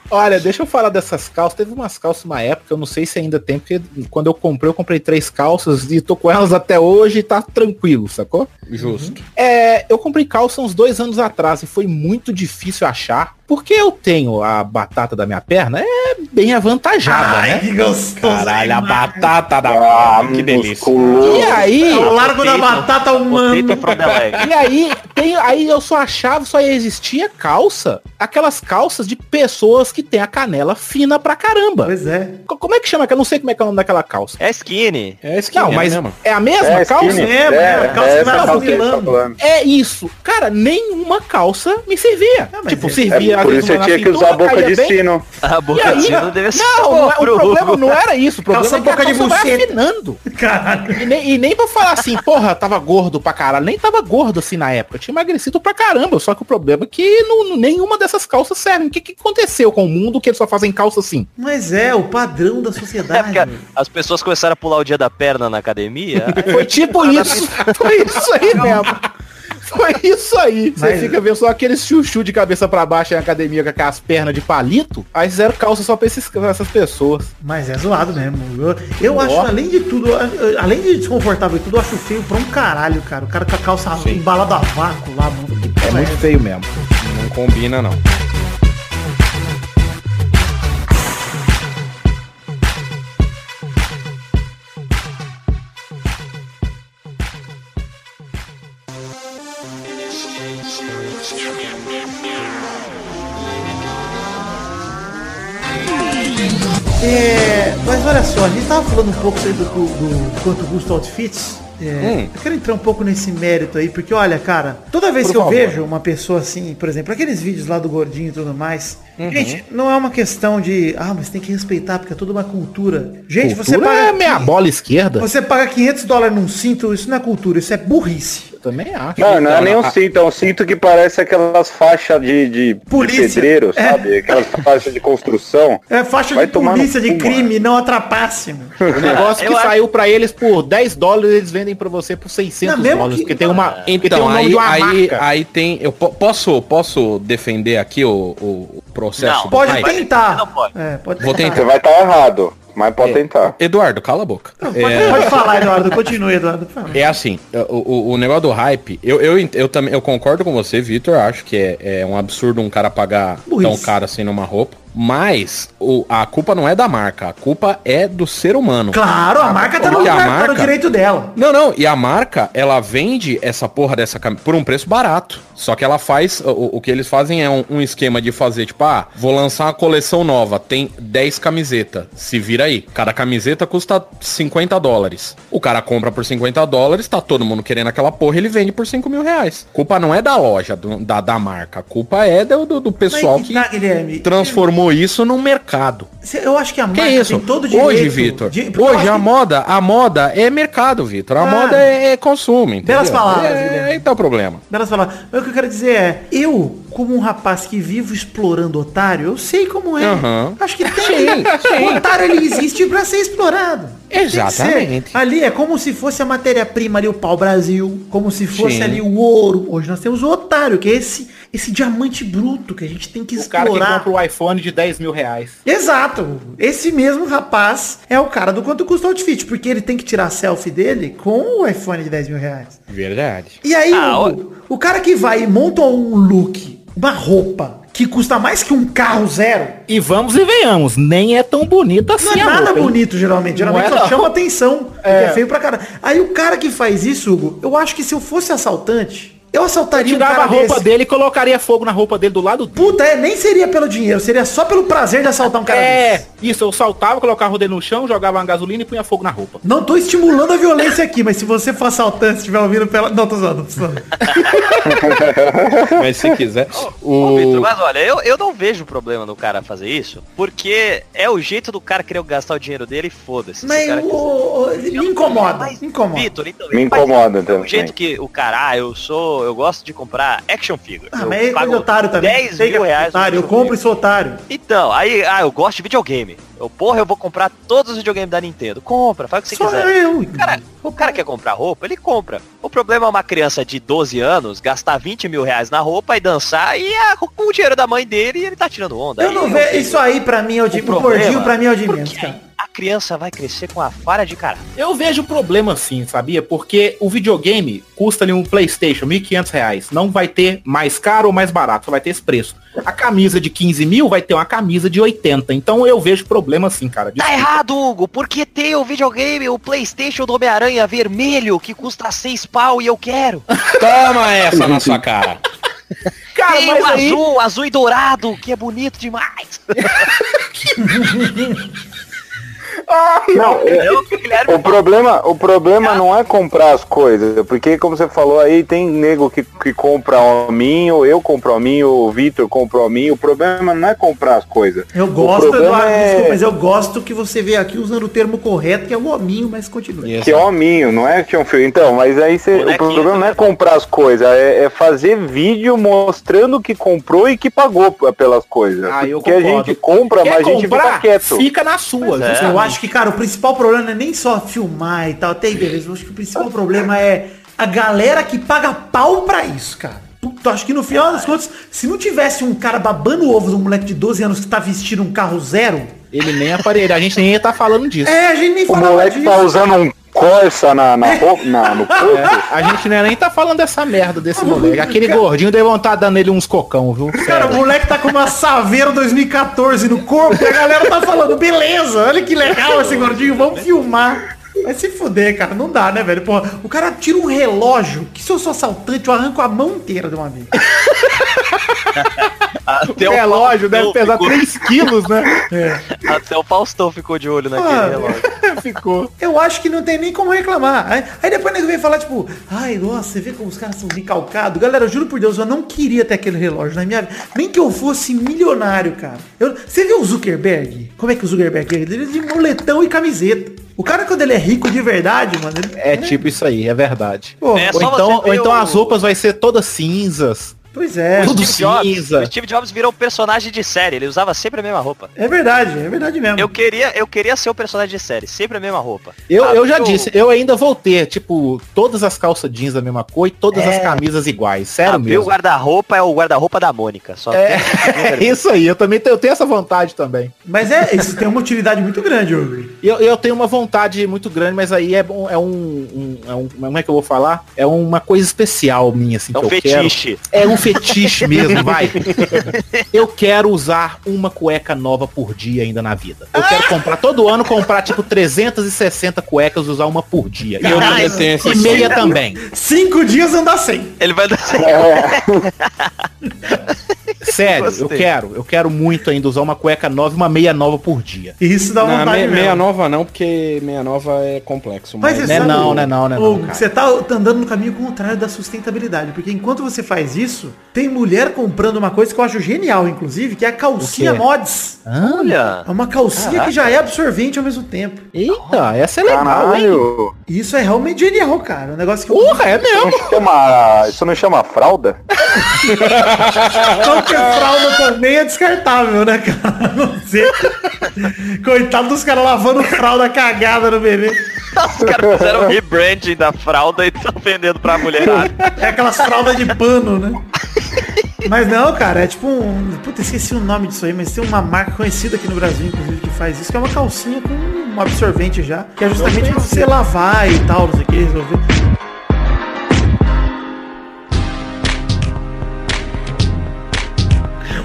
S4: Olha, deixa eu falar dessas calças. Teve umas calças uma época, eu não sei se ainda tem, porque quando eu comprei, eu comprei três calças e tô com elas até hoje e tá tranquilo, sacou?
S5: Justo.
S4: É, eu comprei calça uns dois anos atrás e foi muito difícil achar. Porque eu tenho a batata da minha perna, é bem avantajada,
S3: Ai,
S4: né?
S3: que gostoso.
S5: Caralho, a batata da
S6: Ah,
S5: que delícia.
S4: E aí,
S3: É o largo da batata humana.
S2: The leg.
S4: E aí, tem, aí eu só achava, só existia calça, aquelas calças de pessoas que tem a canela fina pra caramba.
S3: Pois é.
S4: Co- Como é que chama? Que eu não sei como é que é o nome daquela calça.
S2: É skinny.
S5: É skin,
S4: Não, mas
S5: mesmo.
S4: é a mesma
S6: É,
S4: calça?
S6: skinny.
S3: É,
S6: é,
S3: a calça
S6: é
S3: que vai
S6: tá falando.
S4: É isso. Cara, nenhuma calça me servia.
S3: Ah, mas
S4: tipo,
S3: é-
S4: servia
S6: É, por isso você tinha que usar a boca de
S4: bem.
S6: sino.
S2: A
S4: E
S2: boca de sino deve ser
S4: não, não é- o
S2: pro
S4: problema não era isso. O problema é que a
S3: boca de
S4: calça vai afinando.
S3: Caralho.
S4: E nem, e nem pra falar assim, porra, tava gordo pra caralho. Nem tava gordo assim na época. Eu tinha emagrecido pra caramba. Só que o problema é que não- nenhuma dessas calças servem. O que, que aconteceu com o mundo que eles só fazem calça assim?
S3: Mas é, o padrão da
S2: É
S3: sociedade.
S2: porque as pessoas começaram a pular o dia da perna na academia.
S4: Foi tipo isso. Foi isso aí mesmo. Foi isso aí. Você
S3: Mas-
S4: fica vendo só aqueles chuchu de cabeça pra baixo em academia com aquelas pernas de palito. Aí fizeram calça só pra, esses, pra essas pessoas.
S3: Mas é zoado mesmo. Eu, eu acho, além de tudo, além de desconfortável e tudo, eu acho feio pra um caralho, cara. O cara com a calça embalada a vácuo lá, mano.
S4: É muito feio mesmo.
S5: Não combina, não.
S3: É, mas olha só, a gente tava falando um pouco do, do, do quanto custa outfits. É,
S5: Hum.
S3: Eu quero entrar um pouco nesse mérito aí, porque olha, cara, toda vez
S5: Por
S3: que eu
S5: favor.
S3: vejo uma pessoa assim, por exemplo, aqueles vídeos lá do gordinho e tudo mais,
S5: Uhum.
S3: gente, não é uma questão de, ah, mas tem que respeitar, porque é toda uma cultura. Gente, você
S4: Cultura
S3: paga
S4: é meia bola esquerda.
S3: Você paga 500 dólares num cinto, isso não é cultura, isso é burrice.
S4: Também acho.
S6: Não, não é nem um cinto, é um cinto que parece aquelas faixas de, de, de
S3: Polícia.
S6: pedreiro,
S3: É.
S6: sabe? Aquelas faixas de construção.
S3: É faixa
S6: Vai
S3: de polícia, de crime, não atrapasse.
S4: O negócio
S2: Eu
S4: que
S2: acho-
S4: saiu pra eles por 10 dólares, eles vendem pra você por 600
S3: Não,
S4: dólares.
S3: que-
S4: Porque tem uma. tem
S5: Então,
S4: o nome
S5: aí,
S4: de uma
S5: aí,
S4: marca.
S5: aí tem. Eu po- posso, posso defender aqui o, o processo
S2: Não,
S5: do
S3: Pode
S5: hype?
S3: tentar.
S2: Não pode.
S3: É, pode
S5: Vou
S3: tentar.
S6: Você vai estar errado, mas pode tentar.
S5: Eduardo, cala a boca.
S3: Pode, pode falar, Eduardo. Continue, Eduardo.
S5: É assim, o, o, negócio do hype, eu, eu, eu, também eu concordo com você, Vitor. Acho que é, é um absurdo um cara pagar
S3: Burrice.
S5: tão caro assim numa roupa. Mas o, a culpa não é da marca, a culpa é do ser humano.
S3: Claro, a marca tá no,
S5: a
S3: lugar, tá no
S5: marca-
S3: direito dela.
S5: Não, não, e a marca, ela vende essa porra dessa camisa por um preço barato. Só que ela faz, o, o que eles fazem é um, um esquema de fazer, tipo, ah, vou lançar uma coleção nova, tem 10 camisetas, se vira aí. Cada camiseta custa 50 dólares. O cara compra por 50 dólares, tá todo mundo querendo aquela porra, ele vende por 5 mil reais. Culpa não é da loja, do- da, da marca, a culpa é do, do, do pessoal
S3: Mas,
S5: que
S3: tá, Guilherme,
S5: isso num mercado.
S3: Eu acho que a
S5: Que
S3: marca
S5: isso?
S3: tem todo direito.
S5: Hoje, Vitor.
S3: de-
S5: Hoje a
S3: que-
S5: moda, a moda é mercado, Vitor. A
S3: Ah.
S5: moda é, é consumo, entendeu?
S3: Belas palavras,
S5: É, aí tá o problema.
S3: Belas palavras. Mas o que eu quero dizer é, eu, como um rapaz que vivo explorando otário, eu sei como é.
S5: Aham.
S3: Acho que tem. O otário ele existe pra ser explorado.
S5: Exatamente.
S3: Ali é como se fosse a matéria-prima ali, o pau-brasil, como se fosse
S5: Sim.
S3: ali o ouro. Hoje nós temos o otário, que é esse, esse diamante bruto que a gente tem que
S4: O cara que
S3: explorar.
S4: compra o iPhone de 10 mil reais.
S3: Exato. Esse mesmo rapaz é o cara do quanto custa o outfit, porque ele tem que tirar a selfie dele com o iPhone de 10 mil reais.
S5: Verdade.
S3: E aí,
S2: Ah,
S3: Hugo, o cara que vai e monta um look, uma roupa, que custa mais que um carro zero,
S4: E vamos e venhamos, nem é tão bonita assim
S3: não é nada
S4: roupa, hein?
S3: bonito, geralmente. Geralmente
S4: Não é,
S3: só
S4: não.
S3: chama atenção, porque é feio pra caralho. Aí o cara que faz isso, Hugo, eu acho que se eu fosse assaltante, eu assaltaria um
S4: Tirava a roupa
S3: desse.
S4: dele e colocaria fogo na roupa dele do lado dele.
S3: Puta, é, nem seria pelo dinheiro, seria só pelo prazer de assaltar um cara
S4: É,
S3: desse.
S4: isso, eu saltava, colocava o dele no chão, jogava uma gasolina e punha fogo na roupa.
S3: Não tô estimulando a violência aqui, mas se você for assaltante, estiver ouvindo pela... Não, tô zoando, tô zoando.
S5: Mas se quiser.
S2: Ô,
S5: O...
S2: Vitor, mas olha, eu, eu não vejo problema no cara fazer isso, porque é o jeito do cara querer gastar o dinheiro dele e foda-se.
S3: Mas o- me incomoda,
S2: Mas,
S3: me incomoda.
S2: Vitor, então,
S6: Me incomoda
S2: isso. É o jeito que o cara, ah, eu sou, eu gosto de comprar action figure.
S3: Ah,
S2: eu
S3: mas é coisa de otário também.
S2: 10
S3: Sei
S2: mil
S3: é
S2: reais.
S3: otário, eu compro e sou otário.
S2: Então, aí, ah, eu gosto de videogame. Eu, porra, eu vou comprar todos os videogames da Nintendo. Compra, faz o que você
S3: Só
S2: quiser.
S3: eu.
S2: Cara, o cara quer comprar roupa, ele compra. O problema é uma criança de 12 anos gastar 20 mil reais na roupa e dançar e ah, com o dinheiro da mãe dele ele tá tirando onda.
S3: Eu
S2: Aí
S3: não
S2: eu
S3: vejo. Isso aí pra mim é o de. O
S2: problema,
S3: gordinho pra mim é o de menos, cara.
S2: Criança vai crescer com a falha de caráter.
S4: Eu vejo problema sim, sabia? Porque o videogame custa ali um Playstation, 1.500 reais. Não vai ter mais caro ou mais barato, só vai ter esse preço. A camisa de 15 mil vai ter uma camisa de 80. Então eu vejo problema sim, cara.
S2: Tá
S4: Desculpa.
S2: errado, Hugo, porque tem o videogame, o Playstation do Homem-Aranha vermelho, que custa 6 pau e eu quero.
S5: Toma essa na sua cara.
S4: Cara,
S2: tem
S4: mas
S2: o
S4: aí...
S2: azul, azul e dourado, que é bonito demais.
S6: Não,
S2: Eu, Guilherme,
S6: O problema, o problema não é comprar as coisas, porque como você falou aí, tem nego que, que compra hominho, eu compro hominho, o Vitor compra hominho, o problema não é comprar as coisas.
S3: Eu
S6: O
S3: gosto,
S6: problema
S3: Eduardo,
S6: é-
S3: desculpa, mas eu gosto que você vê aqui usando o termo correto, que é o hominho, mas continue.
S6: Que é hominho, não é action figure. Então, mas aí você, o problema não é comprar as coisas, é, é fazer vídeo mostrando que comprou e que pagou pelas coisas.
S4: Ah, eu
S6: porque a gente compra,
S4: Quer
S6: mas a gente fica quieto.
S4: Fica na sua.
S2: É.
S3: Eu acho que, cara, o principal problema não é nem só filmar e tal, até aí, beleza. Eu acho que o principal problema é a galera que paga pau pra isso, cara. Puta, acho que no final das contas, se não tivesse um cara babando o ovo de um moleque de 12 anos que tá vestindo um carro zero,
S4: Ele nem aparelho. A gente nem ia estar falando disso.
S3: é, a gente nem
S6: O
S3: falava
S6: moleque
S3: disso.
S6: tá usando um Corsa na, na, roupa- na- no corpo.
S4: É, a gente não ia nem tá falando dessa merda desse moleque. Aquele gordinho deve estar dando ele uns cocão, viu?
S3: Cara, o
S4: Sério.
S3: moleque tá com uma Saveiro 2014 no corpo e a galera tá falando, beleza, olha que legal esse gordinho, vamos filmar. Vai se fuder, cara, não dá, né, velho? Porra, o cara tira um relógio, que se eu sou assaltante, eu arranco a mão inteira de uma vez.
S2: até
S4: O relógio deve pesar
S2: ficou-
S4: 3 quilos, né?
S2: Até o Faustão ficou de olho naquele
S3: Ah,
S2: relógio.
S4: Ficou.
S3: Eu acho que não tem nem como reclamar. Aí, aí depois nego vem falar, tipo, ai, nossa, você vê como os caras são recalcados. Galera, eu juro por Deus, eu não queria ter aquele relógio na minha vida. Nem que eu fosse milionário, cara. Eu- você viu o Zuckerberg? Como é que o Zuckerberg é? Ele é de moletão e camiseta. O cara, quando ele é rico de verdade, mano, ele...
S4: É tipo isso aí, é verdade.
S3: Pô,
S2: É,
S4: Ou então, ou então
S2: o-
S4: as roupas vai ser todas cinzas.
S3: Pois é.
S4: Tudo
S2: Steve Jobs, o Steve Jobs virou um personagem de série, ele usava sempre a mesma roupa.
S3: É verdade, é verdade mesmo.
S2: Eu queria, eu queria ser o personagem de série, sempre a mesma roupa.
S4: Eu,
S2: Ah,
S4: eu já
S2: eu-
S4: disse, eu ainda vou ter, tipo, todas as calças jeans da mesma cor e todas as camisas iguais. Sério
S2: Ah, meu
S4: mesmo.
S2: guarda-roupa é o guarda-roupa da Mônica. Só
S4: É,
S2: tem-
S4: é isso aí, eu também tenho, eu tenho essa vontade também.
S3: Mas é, isso tem uma utilidade muito grande, Hugo.
S4: Eu, eu tenho uma vontade muito grande, mas aí é, bom- é um, um- é um- Como é que eu vou falar? É uma coisa especial minha, assim,
S2: É um
S4: que eu quero.
S2: fetiche.
S4: É um fetiche mesmo, vai. Eu quero usar uma cueca nova por dia ainda na vida. Eu quero comprar, todo ano, comprar tipo 360 cuecas e usar uma por dia. E eu
S2: Caralho,
S4: também
S5: tenho esse
S4: E meia também.
S3: Cinco dias andar sem.
S2: Ele vai dar
S4: Sério, eu
S2: Gostei.
S4: quero. Eu quero muito ainda usar uma cueca nova e uma meia nova por dia.
S3: Isso dá
S5: Não,
S3: vontade
S5: me-
S3: mesmo.
S5: meia nova não, porque meia nova é complexo.
S3: Mas
S5: Mas,
S3: você
S4: Não é
S3: sabe,
S4: não, não é não, não é não.
S3: Você tá andando no caminho contrário da sustentabilidade. Porque enquanto você faz isso, tem mulher comprando uma coisa que eu acho genial, inclusive, que é a calcinha mods.
S2: Olha.
S3: É uma calcinha que já é absorvente ao mesmo tempo.
S4: Eita, essa é legal, hein?
S6: Caralho.
S3: E isso é realmente genial, cara. Um negócio que eu...
S4: Porra, é
S6: Isso
S4: mesmo.
S6: não chama, isso não chama fralda?
S3: Qualquer fralda também é descartável, né, cara? Não sei. Coitado dos caras lavando fralda cagada no bebê.
S2: Os caras fizeram um rebranding da fralda e estão vendendo pra mulherada.
S3: É aquelas fraldas de pano, né? Mas não, cara, é tipo um. Puta, esqueci o nome disso aí, mas tem uma marca conhecida aqui no Brasil, inclusive, que faz isso, que é uma calcinha com um absorvente já, que é justamente pra você lavar e tal, não sei o que, resolver.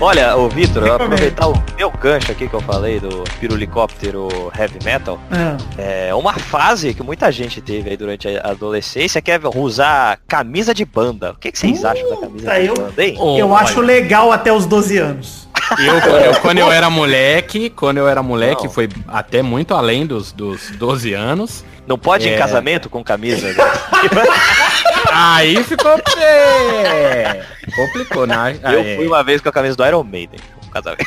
S2: Olha, ô Vitor, aproveitar o meu gancho aqui que eu falei do pirulicóptero heavy metal.
S3: Ah,
S2: É uma fase que muita gente teve aí durante a adolescência que é usar camisa de banda. O que, que vocês acham da camisa
S3: tá,
S2: de
S3: eu-
S2: banda, hein?
S3: Eu
S5: olha,
S3: acho legal até os 12 anos.
S5: Eu, eu- quando eu era moleque, quando eu era moleque,
S2: Não.
S5: foi até muito além dos, dos 12 anos.
S2: Não pode ir
S5: É.
S2: em casamento com camisa?
S5: Aí ficou. É, complicou, né?
S2: Eu fui uma vez com a camisa do Iron Maiden. casamento.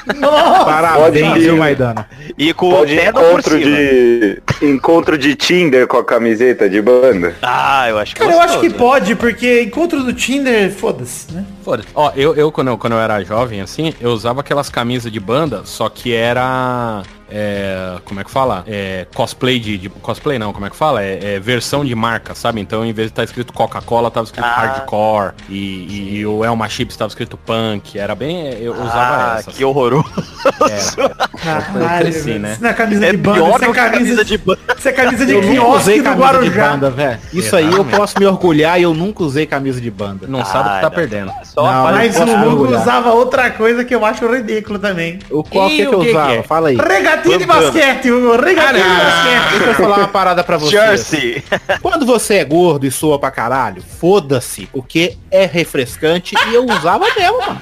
S4: Parabéns, viu, Maidana?
S2: E com
S6: Pode
S2: o
S6: encontro de. Encontro de Tinder com a camiseta de banda.
S2: Ah, eu acho que
S3: Cara, eu acho que pode, porque encontro do Tinder, foda-se, né?
S5: Foda-se. Ó, eu, eu, quando eu quando eu era jovem, assim, eu usava aquelas camisas de banda, só que era. É, como é que fala? É, cosplay de, de- Cosplay não, como é que fala? É, é versão de marca, sabe? Então, em vez de estar escrito Coca-Cola, tava escrito
S2: Ah.
S5: hardcore. E, e, e o Elma Chips tava escrito punk. Era bem. Eu usava
S2: Ah,
S5: essa.
S2: que horroroso.
S5: eu cresci,
S3: velho.
S5: né?
S3: Isso não é camisa
S2: É
S3: de banda,
S2: pior
S3: isso é
S2: que
S3: camisa,
S2: de banda.
S3: Isso é camisa de quiosque
S4: usei
S3: do Guarujá.
S4: banda, velho. Isso aí eu posso me orgulhar e eu nunca usei camisa de banda.
S5: Não sabe o que
S2: Ah,
S5: tá
S2: não.
S5: perdendo.
S2: Só
S4: Não,
S3: Mas o Hugo usava outra coisa que eu acho ridículo também.
S4: O qual
S5: E
S4: que, é que eu usava?
S5: é?
S4: Fala aí.
S3: Regatinha de basquete, Hugo. Regatinha de basquete.
S4: Deixa eu falar uma parada pra você.
S2: Jersey.
S4: Quando você é gordo e soa pra caralho, foda-se, porque é refrescante e eu usava mesmo, mano.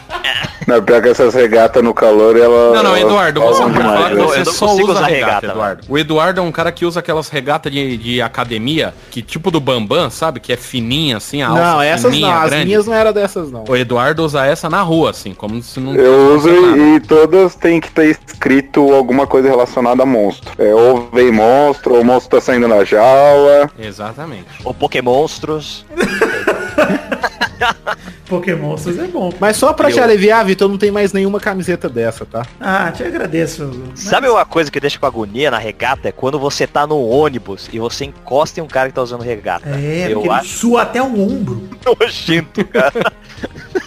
S6: Não, pior que essas regatas no calor, ela.
S5: Não, não, Eduardo, você,
S6: falam
S5: não
S6: demais,
S5: fala que
S6: né?
S5: você
S2: não
S5: só usa regata,
S2: regata,
S5: Eduardo. O Eduardo é um cara que usa aquelas regatas de, de academia, que tipo do Bambam, sabe? Que é fininha, assim, a alça
S4: não, essas
S5: fininha,
S4: não, as
S5: grande.
S4: minhas não eram dessas não.
S5: O Eduardo usa essa na rua, assim, como se não...
S6: Eu uso
S5: nada.
S6: e, todas tem que ter escrito alguma coisa relacionada a monstro. É, ou vem monstro, ou o monstro tá saindo na jaula.
S5: Exatamente.
S2: O Pokémonstros.
S3: Pokémonstros é bom.
S4: Mas só pra te
S2: Eu-
S4: aliviar, Vitor, não tem mais nenhuma camiseta dessa, tá?
S3: Ah, te agradeço. Mas-
S2: Sabe uma coisa que deixa com agonia na regata? É quando você tá no ônibus e você encosta em um cara que tá usando regata.
S3: É,
S2: eu acho
S3: sua até o ombro.
S2: nojento, cara.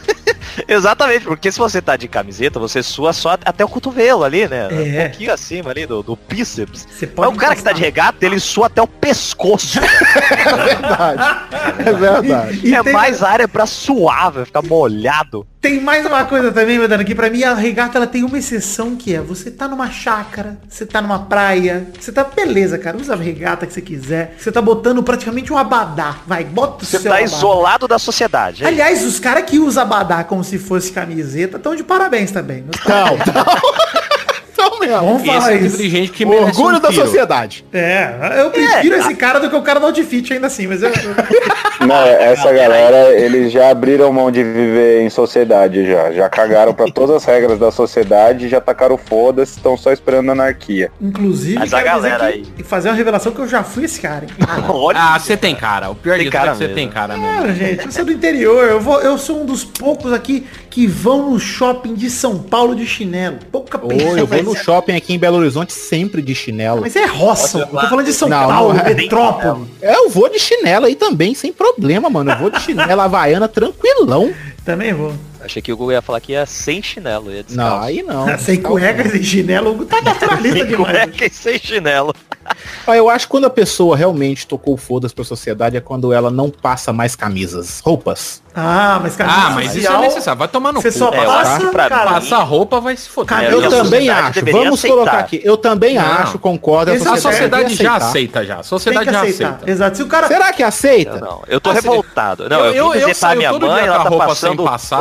S2: Exatamente, porque se você tá de camiseta, você sua só até o cotovelo ali, né?
S3: É.
S2: Um pouquinho acima ali do, do bíceps.
S3: Você
S2: Mas
S3: pode
S2: o cara que tá de regata, ele sua até o pescoço.
S4: verdade. É verdade.
S3: E
S2: é
S3: tem-
S2: mais área pra suar, vai ficar molhado.
S3: Tem mais uma coisa também, meu Dano, que pra mim a regata ela tem uma exceção que é você tá numa chácara, você tá numa praia, você tá beleza, cara, usa a regata que você quiser, você tá botando praticamente um abadá, vai, bota o
S2: Você
S3: seu
S2: tá
S3: abadá.
S2: isolado da sociedade. é
S3: Aliás, os caras que usam abadá como se fosse camiseta estão de parabéns também.
S4: Não, não. Mesmo.
S3: Vamos
S5: Esse
S3: falar
S5: é o tipo
S3: isso.
S5: de gente que merece
S4: Orgulho
S5: um
S4: da
S5: tiro.
S4: sociedade.
S3: É, eu prefiro esse cara do que o cara do Outfit ainda assim, mas eu...
S6: Não, essa galera, eles já abriram mão de viver em sociedade já. Já cagaram pra todas as regras da sociedade, já tacaram foda-se, estão só esperando a anarquia.
S3: Inclusive,
S2: Mas a
S3: quero dizer
S2: galera
S3: que-
S2: aí-
S3: e fazer uma revelação que eu já fui esse cara?
S2: Olha,
S5: Ah, você tem cara. O pior
S2: Tem
S5: disso
S2: cara
S5: é que você tem cara mesmo.
S3: Cara, gente, eu sou do interior. Eu, vou, eu sou um dos poucos aqui que vão no shopping de São Paulo de chinelo. Pouca pessoa
S4: eu vou no
S3: ser-
S4: shopping aqui em Belo Horizonte sempre de chinelo.
S3: Mas é roça. Eu tô falando de São
S4: Não,
S3: Paulo,
S4: não é.
S3: metrópole.
S4: Eu vou de chinelo aí também, sem problema, mano. Eu vou de chinelo havaiana tranquilão.
S3: Também vou.
S2: Achei que o Google ia falar que ia sem chinelo. Ia
S4: Não, aí não.
S3: Sem cuecas e chinelo, o Hugo tá naturalista
S2: Sem
S3: demais.
S2: cueca e sem chinelo.
S4: Ah, Eu acho que quando a pessoa realmente tocou foda-se pra sociedade é quando ela não passa mais camisas, roupas.
S3: Ah, mas camisa
S5: Ah, mas isso é necessário. Vai tomar no
S3: Você
S5: cu.
S3: só
S2: É,
S3: passa,
S2: pra
S3: cara.
S5: Passar roupa vai se foder.
S3: Cara,
S4: Eu
S2: a
S4: também
S2: sociedade
S4: acho. Vamos
S2: aceitar.
S4: colocar aqui. Eu também
S5: Não.
S4: acho, concordo.
S5: A
S3: Esse
S4: sociedade,
S5: sociedade
S4: deve
S5: já
S4: aceitar.
S5: aceita já. A sociedade já aceita.
S3: Exato. Se o cara...
S4: Será que
S2: Eu
S4: aceita?
S2: não. Eu tô
S5: Ah,
S2: revoltado. Não,
S5: Eu-
S2: eu,
S5: eu- eu saio
S2: minha
S5: todo
S2: mãe,
S5: dia
S2: ela
S5: com a
S2: tá
S5: roupa
S2: passando
S5: sem passar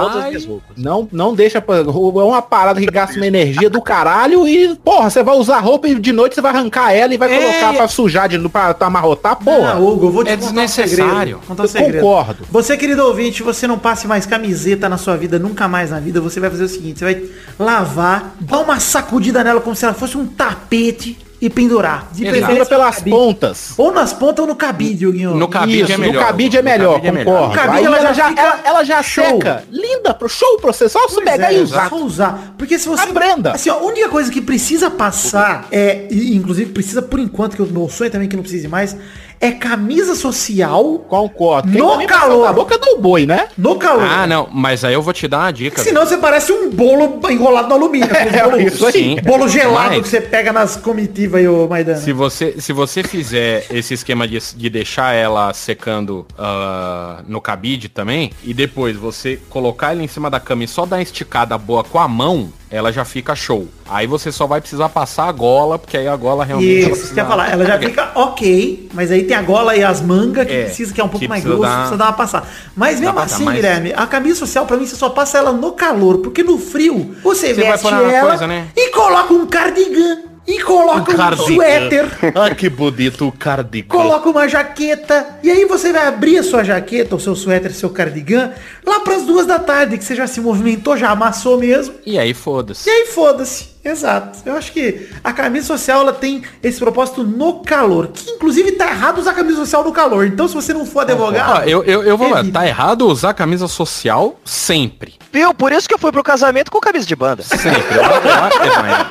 S4: Não, não deixa pra. É uma parada que gasta uma energia do caralho e, porra, você vai usar roupa e de noite você vai arrancar ela e vai
S5: É.
S4: colocar pra sujar, de, pra, pra amarrotar, porra.
S3: Ah, Hugo, eu vou te
S5: É
S3: contar um
S5: desnecessário.
S3: segredo. Um
S4: Eu
S3: segredo.
S4: concordo.
S3: Você, querido ouvinte, você não passe mais camiseta na sua vida, nunca mais na vida. Você vai fazer o seguinte, você vai lavar, dar uma sacudida nela como se ela fosse um tapete e pendurar. De
S5: Exato.
S4: Pendura
S3: preferência
S4: pelas
S3: cabide.
S4: pontas.
S3: Ou nas pontas ou no cabide, Huguinho.
S5: No cabide
S4: Isso,
S5: é melhor.
S4: No cabide é melhor,
S5: cabide é
S4: concordo.
S3: No cabide ela
S4: ela,
S3: já fica
S4: ela, ela já
S3: show.
S4: seca. Linda, pro show pra você. Só pegar
S3: é,
S4: e usar.
S3: Só usar. Porque se você.
S4: Aprenda.
S3: Assim, ó, a única coisa que precisa passar é. E, inclusive precisa por enquanto, que o meu sonho também é que não precise mais. É camisa social
S4: Concordo.
S3: No
S4: Quem também passa
S3: calor.
S4: na boca do boi, né?
S3: no calor.
S5: Ah, não, mas aí eu vou te dar uma dica.
S3: Senão você parece um bolo enrolado no alumínio.
S4: É,
S3: bolo,
S4: isso aí.
S5: Sim.
S3: bolo gelado
S5: Mas-
S3: que você pega nas comitivas aí, ô Maidana.
S5: Se você, se você fizer esse esquema de, de deixar ela secando ah, no cabide também, e depois você colocar ela em cima da cama e só dar uma esticada boa com a mão, ela já fica show. Aí você só vai precisar passar a gola, porque aí a gola realmente...
S3: Isso,
S5: precisa-
S3: quer falar, ela já fica ok, mas aí tem a gola e as mangas que
S5: É,
S3: precisa, que é um pouco mais grosso,
S5: dar-
S3: precisa dar uma passada. Mas mesmo assim,
S5: mais-
S3: Guilherme, a camisa social pra mim você só passa ela no calor, porque no frio você,
S5: vai
S3: veste ela
S5: coisa, né?
S3: e coloca um cardigan, e coloca um, suéter,
S4: Ah, que bonito o cardigan.
S3: coloca uma jaqueta, e aí você vai abrir a sua jaqueta, o seu suéter, seu cardigan, lá pras duas da tarde, que você já se movimentou, já amassou mesmo,
S5: E aí foda-se.
S3: e aí foda-se. Exato. Eu acho que a camisa social ela tem esse propósito no calor. Que inclusive tá errado usar camisa social no calor. Então se você não for advogado.
S5: Ó, eu, eu, eu vou lá, tá errado usar camisa social sempre.
S2: Viu? Por isso que eu fui pro casamento com camisa de banda.
S5: Sempre. Eu.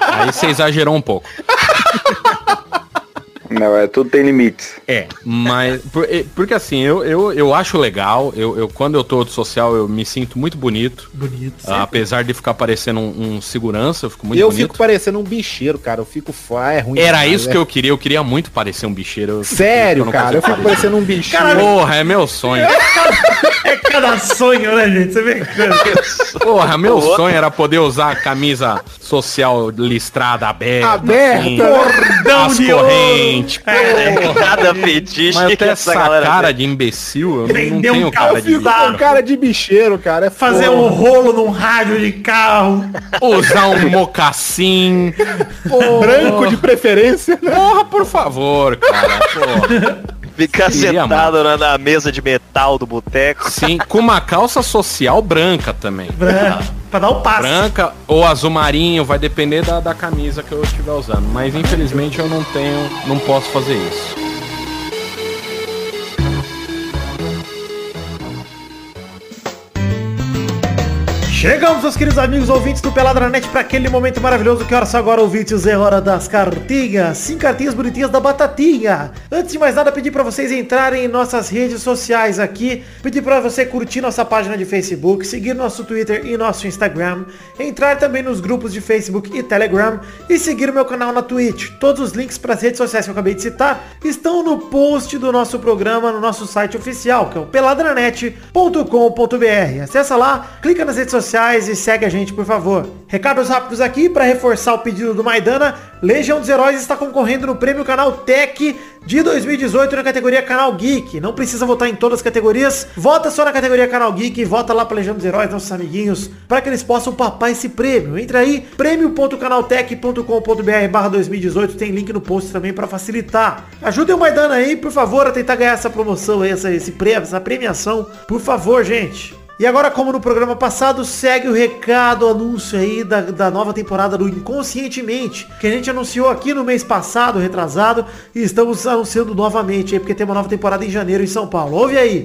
S5: Aí você exagerou um pouco.
S6: Não, é tudo tem limites.
S5: É, mas por- é, porque assim, eu, eu, eu acho legal, eu, eu quando eu tô de social eu me sinto muito bonito.
S3: Bonito.
S5: Ah, apesar de ficar parecendo um, um segurança, eu fico muito
S4: eu
S5: bonito.
S4: fico parecendo um bicheiro, cara. Eu fico fã, é ruim.
S5: Era
S4: demais,
S5: isso
S4: né?
S5: que eu queria, eu queria muito parecer um bicheiro. eu-
S4: Sério, cara. Eu fico parecendo um bicheiro.
S5: Porra, é meu sonho.
S3: É cada sonho, né, gente? Você vê que.
S5: Porra, meu sonho era poder usar a camisa social listrada aberta.
S4: Aberta,
S5: assim,
S3: Cordão
S5: as
S3: de
S5: correntes.
S2: É, cada fetiche
S5: Mas eu
S2: que
S5: tenho essa cara
S2: tem.
S5: de imbecil, eu não, não
S3: Vender um
S5: tenho
S3: carro
S5: cara de bicheiro.
S4: Um cara de bicheiro, cara. É
S3: Fazer
S4: foda.
S3: um rolo num rádio de carro.
S5: Usar um mocassim.
S4: branco de preferência. né?
S5: Porra, por favor, cara. Porra.
S2: Ficar
S5: Queria,
S2: sentado na, na mesa de metal do boteco.
S5: Sim, com uma calça social branca também.
S3: Pra, pra dar o passe.
S5: Branca ou azul marinho, vai depender da, da camisa que eu estiver usando. Mas infelizmente eu não tenho, não posso fazer isso.
S3: Chegamos, meus queridos amigos ouvintes do Peladranet, para aquele momento maravilhoso que hora só agora, ouvintes, é hora das cartinhas. Sim, cartinhas bonitinhas da Batatinha. Antes de mais nada, pedir para vocês entrarem em nossas redes sociais aqui, pedir para você curtir nossa página de Facebook, seguir nosso Twitter e nosso Instagram, entrar também nos grupos de Facebook e Telegram e seguir meu canal na Twitch. Todos os links para as redes sociais que eu acabei de citar estão no post do nosso programa no nosso site oficial, que é o peladranet.com.br. Acessa lá, clica nas redes sociais e segue a gente, por favor. Recados rápidos aqui para reforçar o pedido do Maidana. Legião dos Heróis está concorrendo no Prêmio Canal Tech de 2018 na categoria Canal Geek. Não precisa votar em todas as categorias. Vota só na categoria Canal Geek e vota lá para Legião dos Heróis, nossos amiguinhos, para que eles possam papar esse prêmio. Entra aí, prêmio.canaltech.com.br barra 2018. Tem link no post também para facilitar. Ajudem o Maidana aí, por favor, a tentar ganhar essa promoção essa, esse prêmio, essa premiação. Por favor, gente. E agora, como no programa passado, segue o recado, o anúncio aí da, da nova temporada do Inconscientemente, que a gente anunciou aqui no mês passado, retrasado, e estamos anunciando novamente aí, porque tem uma nova temporada em janeiro em São Paulo. Ouve aí!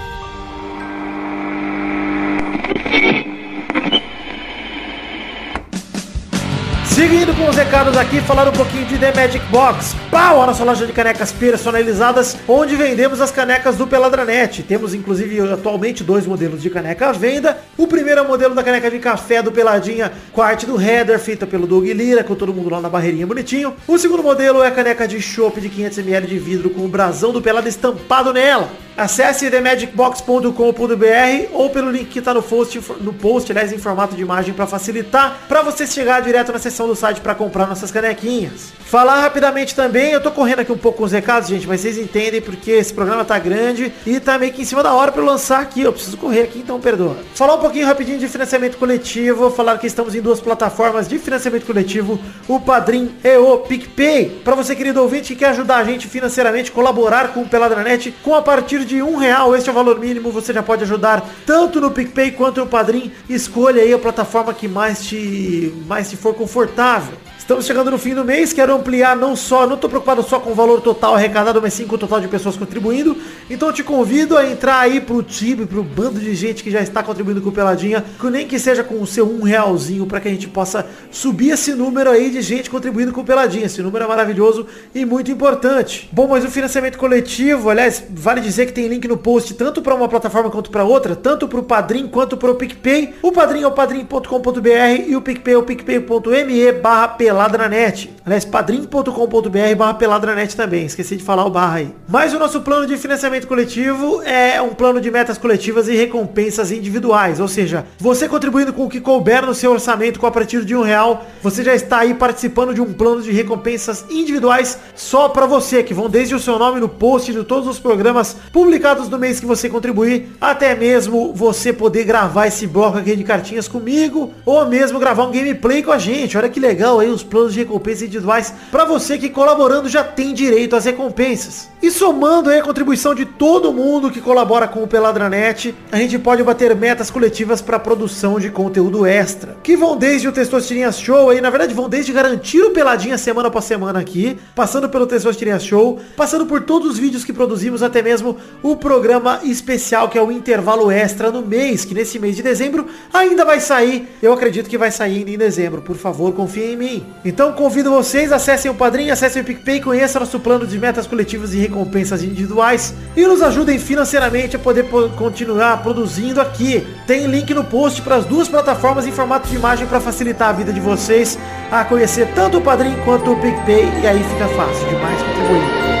S3: Seguindo os recados aqui, falar um pouquinho de The Magic Box. Pau, a nossa loja de canecas personalizadas, onde vendemos as canecas do Peladranet. Temos, inclusive, atualmente dois modelos de caneca à venda. O primeiro é o modelo da caneca de café do Peladinha, com a arte do header, feita pelo Doug Lira, com todo mundo lá na barreirinha bonitinho. O segundo modelo é a caneca de chopp de 500ml de vidro com o brasão do Pelado estampado nela. Acesse themagicbox.com.br ou pelo link que está no post, no post, aliás, em formato de imagem para facilitar, para você chegar direto na seção do site para comprar nossas canequinhas. Falar rapidamente também, eu tô correndo aqui um pouco com os recados, gente, mas vocês entendem porque esse programa tá grande e tá meio que em cima da hora para lançar aqui, eu preciso correr aqui, então perdoa. Falar um pouquinho rapidinho de financiamento coletivo, falar que estamos em duas plataformas de financiamento coletivo, o Padrim e o PicPay. Para você, querido ouvinte, que quer ajudar a gente financeiramente, colaborar com o Peladranet, com a partir de um real, este é o valor mínimo, você já pode ajudar tanto no PicPay quanto no Padrim. Escolha aí a plataforma que mais te, mais te for confortável. Estamos chegando no fim do mês, quero ampliar não só, não estou preocupado só com o valor total arrecadado, mas sim com o total de pessoas contribuindo. Então te convido a entrar aí pro time, pro bando de gente que já está contribuindo com o Peladinha, que nem que seja com o seu um realzinho, para que a gente possa subir esse número aí de gente contribuindo com o Peladinha. Esse número é maravilhoso e muito importante. Bom, mas o financiamento coletivo, aliás, vale dizer que tem link no post tanto para uma plataforma quanto para outra, tanto para o Padrim quanto para o PicPay. O Padrim é o padrim.com.br e o PicPay é o picpay.me barra peladranet. Aliás, padrim.com.br barra peladranet também. Esqueci de falar o barra aí. Mas o nosso plano de financiamento coletivo é um plano de metas coletivas e recompensas individuais. Ou seja, você contribuindo com o que couber no seu orçamento com a partir de um real, você já está aí participando de um plano de recompensas individuais só para você, que vão desde o seu nome no post de todos os programas publicados no mês que você contribuir, até mesmo você poder gravar esse bloco aqui de cartinhas comigo, ou mesmo gravar um gameplay com a gente. Olha que legal aí os planos de recompensas individuais para você que colaborando já tem direito às recompensas. E somando aí a contribuição de todo mundo que colabora com o Peladranet, a gente pode bater metas coletivas para produção de conteúdo extra, que vão desde o Testosterinha Show aí, na verdade vão desde garantir o Peladinha semana após semana aqui, passando pelo Testosterinha Show, passando por todos os vídeos que produzimos, até mesmo o programa especial que é o intervalo extra no mês, que nesse mês de dezembro ainda vai sair. Eu acredito que vai sair ainda em dezembro. Por favor, confiem em mim. Então convido vocês, acessem o Padrinho, acessem o PicPay, conheçam nosso plano de metas coletivas e recompensas individuais e nos ajudem financeiramente a poder continuar produzindo aqui. Tem link no post para as duas plataformas em formato de imagem para facilitar a vida de vocês a conhecer tanto o Padrinho quanto o PicPay e aí fica fácil demais contribuir.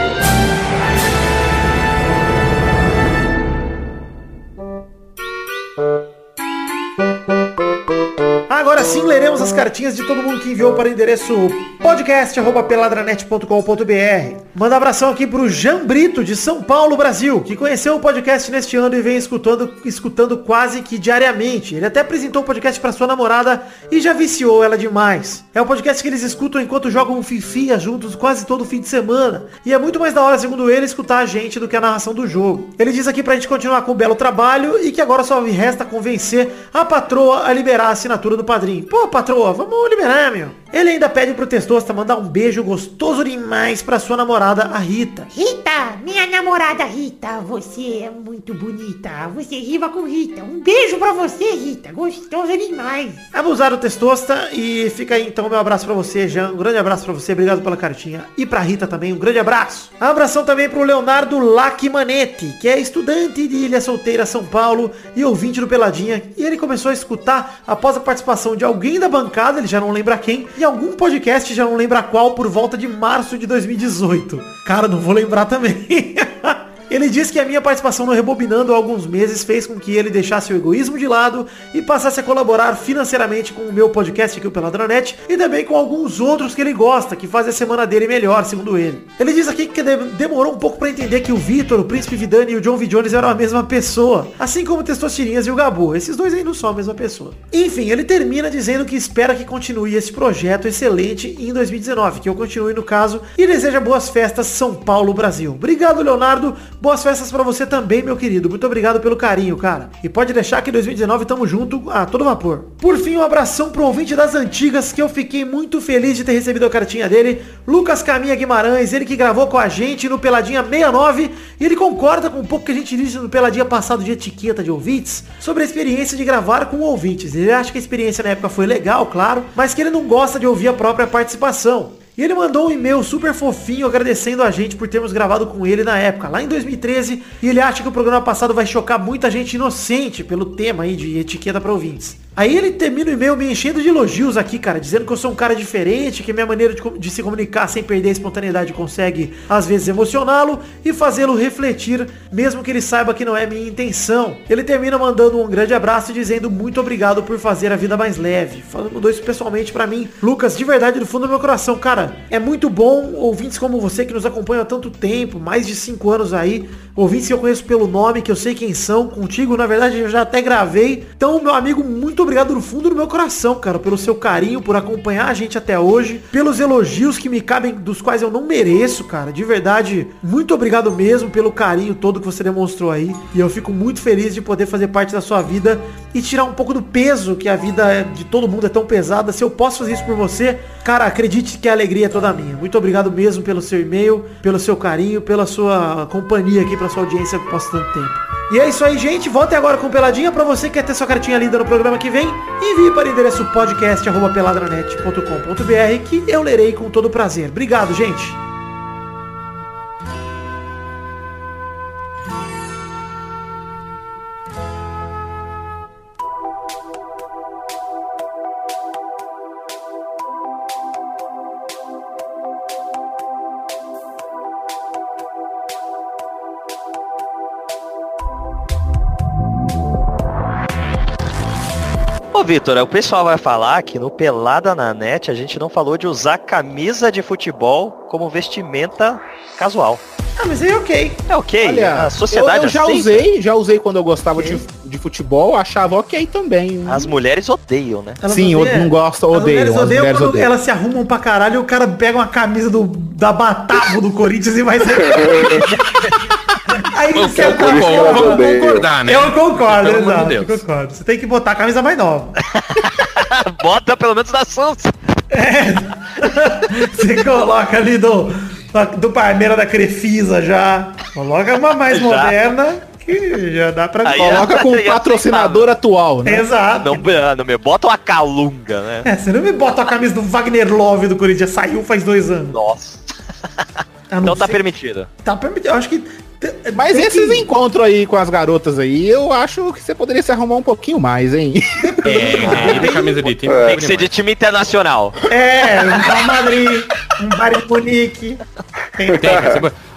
S3: Agora sim leremos as cartinhas de todo mundo que enviou para o endereço podcast@peladranet.com.br. Manda abração aqui pro Jean Brito de São Paulo, Brasil, que conheceu o podcast neste ano e vem escutando, escutando quase que diariamente. Ele até apresentou o podcast para sua namorada e já viciou ela demais. É um podcast que eles escutam enquanto jogam fifia juntos quase todo fim de semana. E é muito mais da hora, segundo ele, escutar a gente do que a narração do jogo. Ele diz aqui pra gente continuar com o belo trabalho e que agora só resta convencer a patroa a liberar a assinatura do padrinho. Pô, patroa, vamos liberar, meu. Ele ainda pede pro Testosta mandar um beijo gostoso demais pra sua namorada, a Rita.
S7: Rita, minha namorada Rita, você é muito bonita. Você riva com Rita. Um beijo pra você, Rita. Gostoso demais.
S3: Abusar o Testosta e fica aí então meu abraço pra você, Jean. Um grande abraço pra você, obrigado pela cartinha. E pra Rita também, um grande abraço. Abração também pro Leonardo Lacmanetti, que é estudante de Ilha Solteira, São Paulo e ouvinte do Peladinha. E ele começou a escutar após a participação de alguém da bancada, ele já não lembra quem, em algum podcast, já não lembra qual, por volta de março de 2018. Cara, não vou lembrar também. Ele diz que a minha participação no Rebobinando há alguns meses fez com que ele deixasse o egoísmo de lado e passasse a colaborar financeiramente com o meu podcast aqui, o Peladranet, e também com alguns outros que ele gosta, que fazem a semana dele melhor, segundo ele. Ele diz aqui que demorou um pouco para entender que o Vitor, o Príncipe Vidani e o John V. Jones eram a mesma pessoa, assim como o Testosterinhas e o Gabu. Esses dois aí não são a mesma pessoa. Enfim, ele termina dizendo que espera que continue esse projeto excelente em 2019, que eu continue no caso, e deseja boas festas São Paulo, Brasil. Obrigado, Leonardo, Boas festas pra você também, meu querido. Muito obrigado pelo carinho, cara. E pode deixar que em 2019 tamo junto a todo vapor. Por fim, um abração pro ouvinte das antigas, que eu fiquei muito feliz de ter recebido a cartinha dele. Lucas Caminha Guimarães, ele que gravou com a gente no Peladinha 69. E ele concorda com um pouco que a gente disse no Peladinha passado de etiqueta de ouvintes, sobre a experiência de gravar com ouvintes. Ele acha que a experiência na época foi legal, claro, mas que ele não gosta de ouvir a própria participação. E ele mandou um e-mail super fofinho agradecendo a gente por termos gravado com ele na época, lá em 2013. E ele acha que o programa passado vai chocar muita gente inocente pelo tema aí de etiqueta para ouvintes. Aí ele termina o e-mail me enchendo de elogios aqui, cara, dizendo que eu sou um cara diferente, que minha maneira de, de se comunicar sem perder a espontaneidade consegue, às vezes, emocioná-lo e fazê-lo refletir, mesmo que ele saiba que não é minha intenção. Ele termina mandando um grande abraço e dizendo muito obrigado por fazer a vida mais leve. Falando isso pessoalmente pra mim. Lucas, de verdade, do fundo do meu coração, cara, é muito bom ouvintes como você que nos acompanham há tanto tempo, mais de cinco anos aí, ouvintes que eu conheço pelo nome, que eu sei quem são, contigo, na verdade, eu já até gravei. Então, meu amigo, muito obrigado do fundo do meu coração, cara, pelo seu carinho, por acompanhar a gente até hoje, pelos elogios que me cabem, dos quais eu não mereço, cara. De verdade, muito obrigado mesmo pelo carinho todo que você demonstrou aí. E eu fico muito feliz de poder fazer parte da sua vida e tirar um pouco do peso que a vida de todo mundo é tão pesada. Se eu posso fazer isso por você, cara, acredite que a alegria é toda minha. Muito obrigado mesmo pelo seu e-mail, pelo seu carinho, pela sua companhia aqui, pela sua audiência por tanto tempo. E é isso aí, gente. Voltem agora com Peladinha. Pra você que quer ter sua cartinha linda no programa que vem, envie para o endereço podcast.peladranet.com.br que eu lerei com todo prazer. Obrigado, gente.
S2: Vitor, o pessoal vai falar que no Pelada na Net a gente não falou de usar camisa de futebol como vestimenta casual.
S3: Ah, mas aí ok.
S2: É ok?
S4: Olha,
S2: a sociedade
S4: eu, eu já
S2: aceita.
S4: usei, já usei quando eu gostava de, de futebol, achava ok também.
S2: As mulheres odeiam, né?
S3: Elas
S4: Sim,
S3: odeiam-
S4: não gosto,
S3: As
S4: odeio.
S3: mulheres
S4: As
S3: odeiam
S4: mulheres
S3: quando
S4: odeiam.
S3: elas se arrumam pra caralho e o cara pega uma camisa do, da Batavo do Corinthians e vai ser. Aí
S5: Eu
S3: você
S5: vamos
S6: odeiam.
S5: concordar, né?
S3: Eu concordo,
S5: Pelo de
S3: exato.
S5: Deus.
S3: eu concordo. Você tem que botar a camisa mais nova.
S2: Bota pelo menos da Santos.
S3: Você coloca ali do, do Parmeira da Crefisa já. Coloca uma mais
S2: Já.
S3: moderna que já dá pra
S2: Aí
S4: Coloca com o patrocinador atual, né?
S3: Exato.
S2: Não, não me bota uma calunga, né?
S3: É, você não me bota a camisa do Wagner Love do Corinthians, saiu faz dois anos.
S2: Nossa.
S3: Ah, não
S2: Então tá permitido.
S3: Tá permitido. Eu acho que.
S4: Mas
S3: tem
S4: esses
S3: que-
S4: encontros aí com as garotas aí, eu acho que você poderia se arrumar um pouquinho mais, hein?
S5: É, de camisa de time.
S2: Tem que ser de time internacional.
S3: É, Real Madrid, um Bayern de Munique. Tem-
S5: Tem,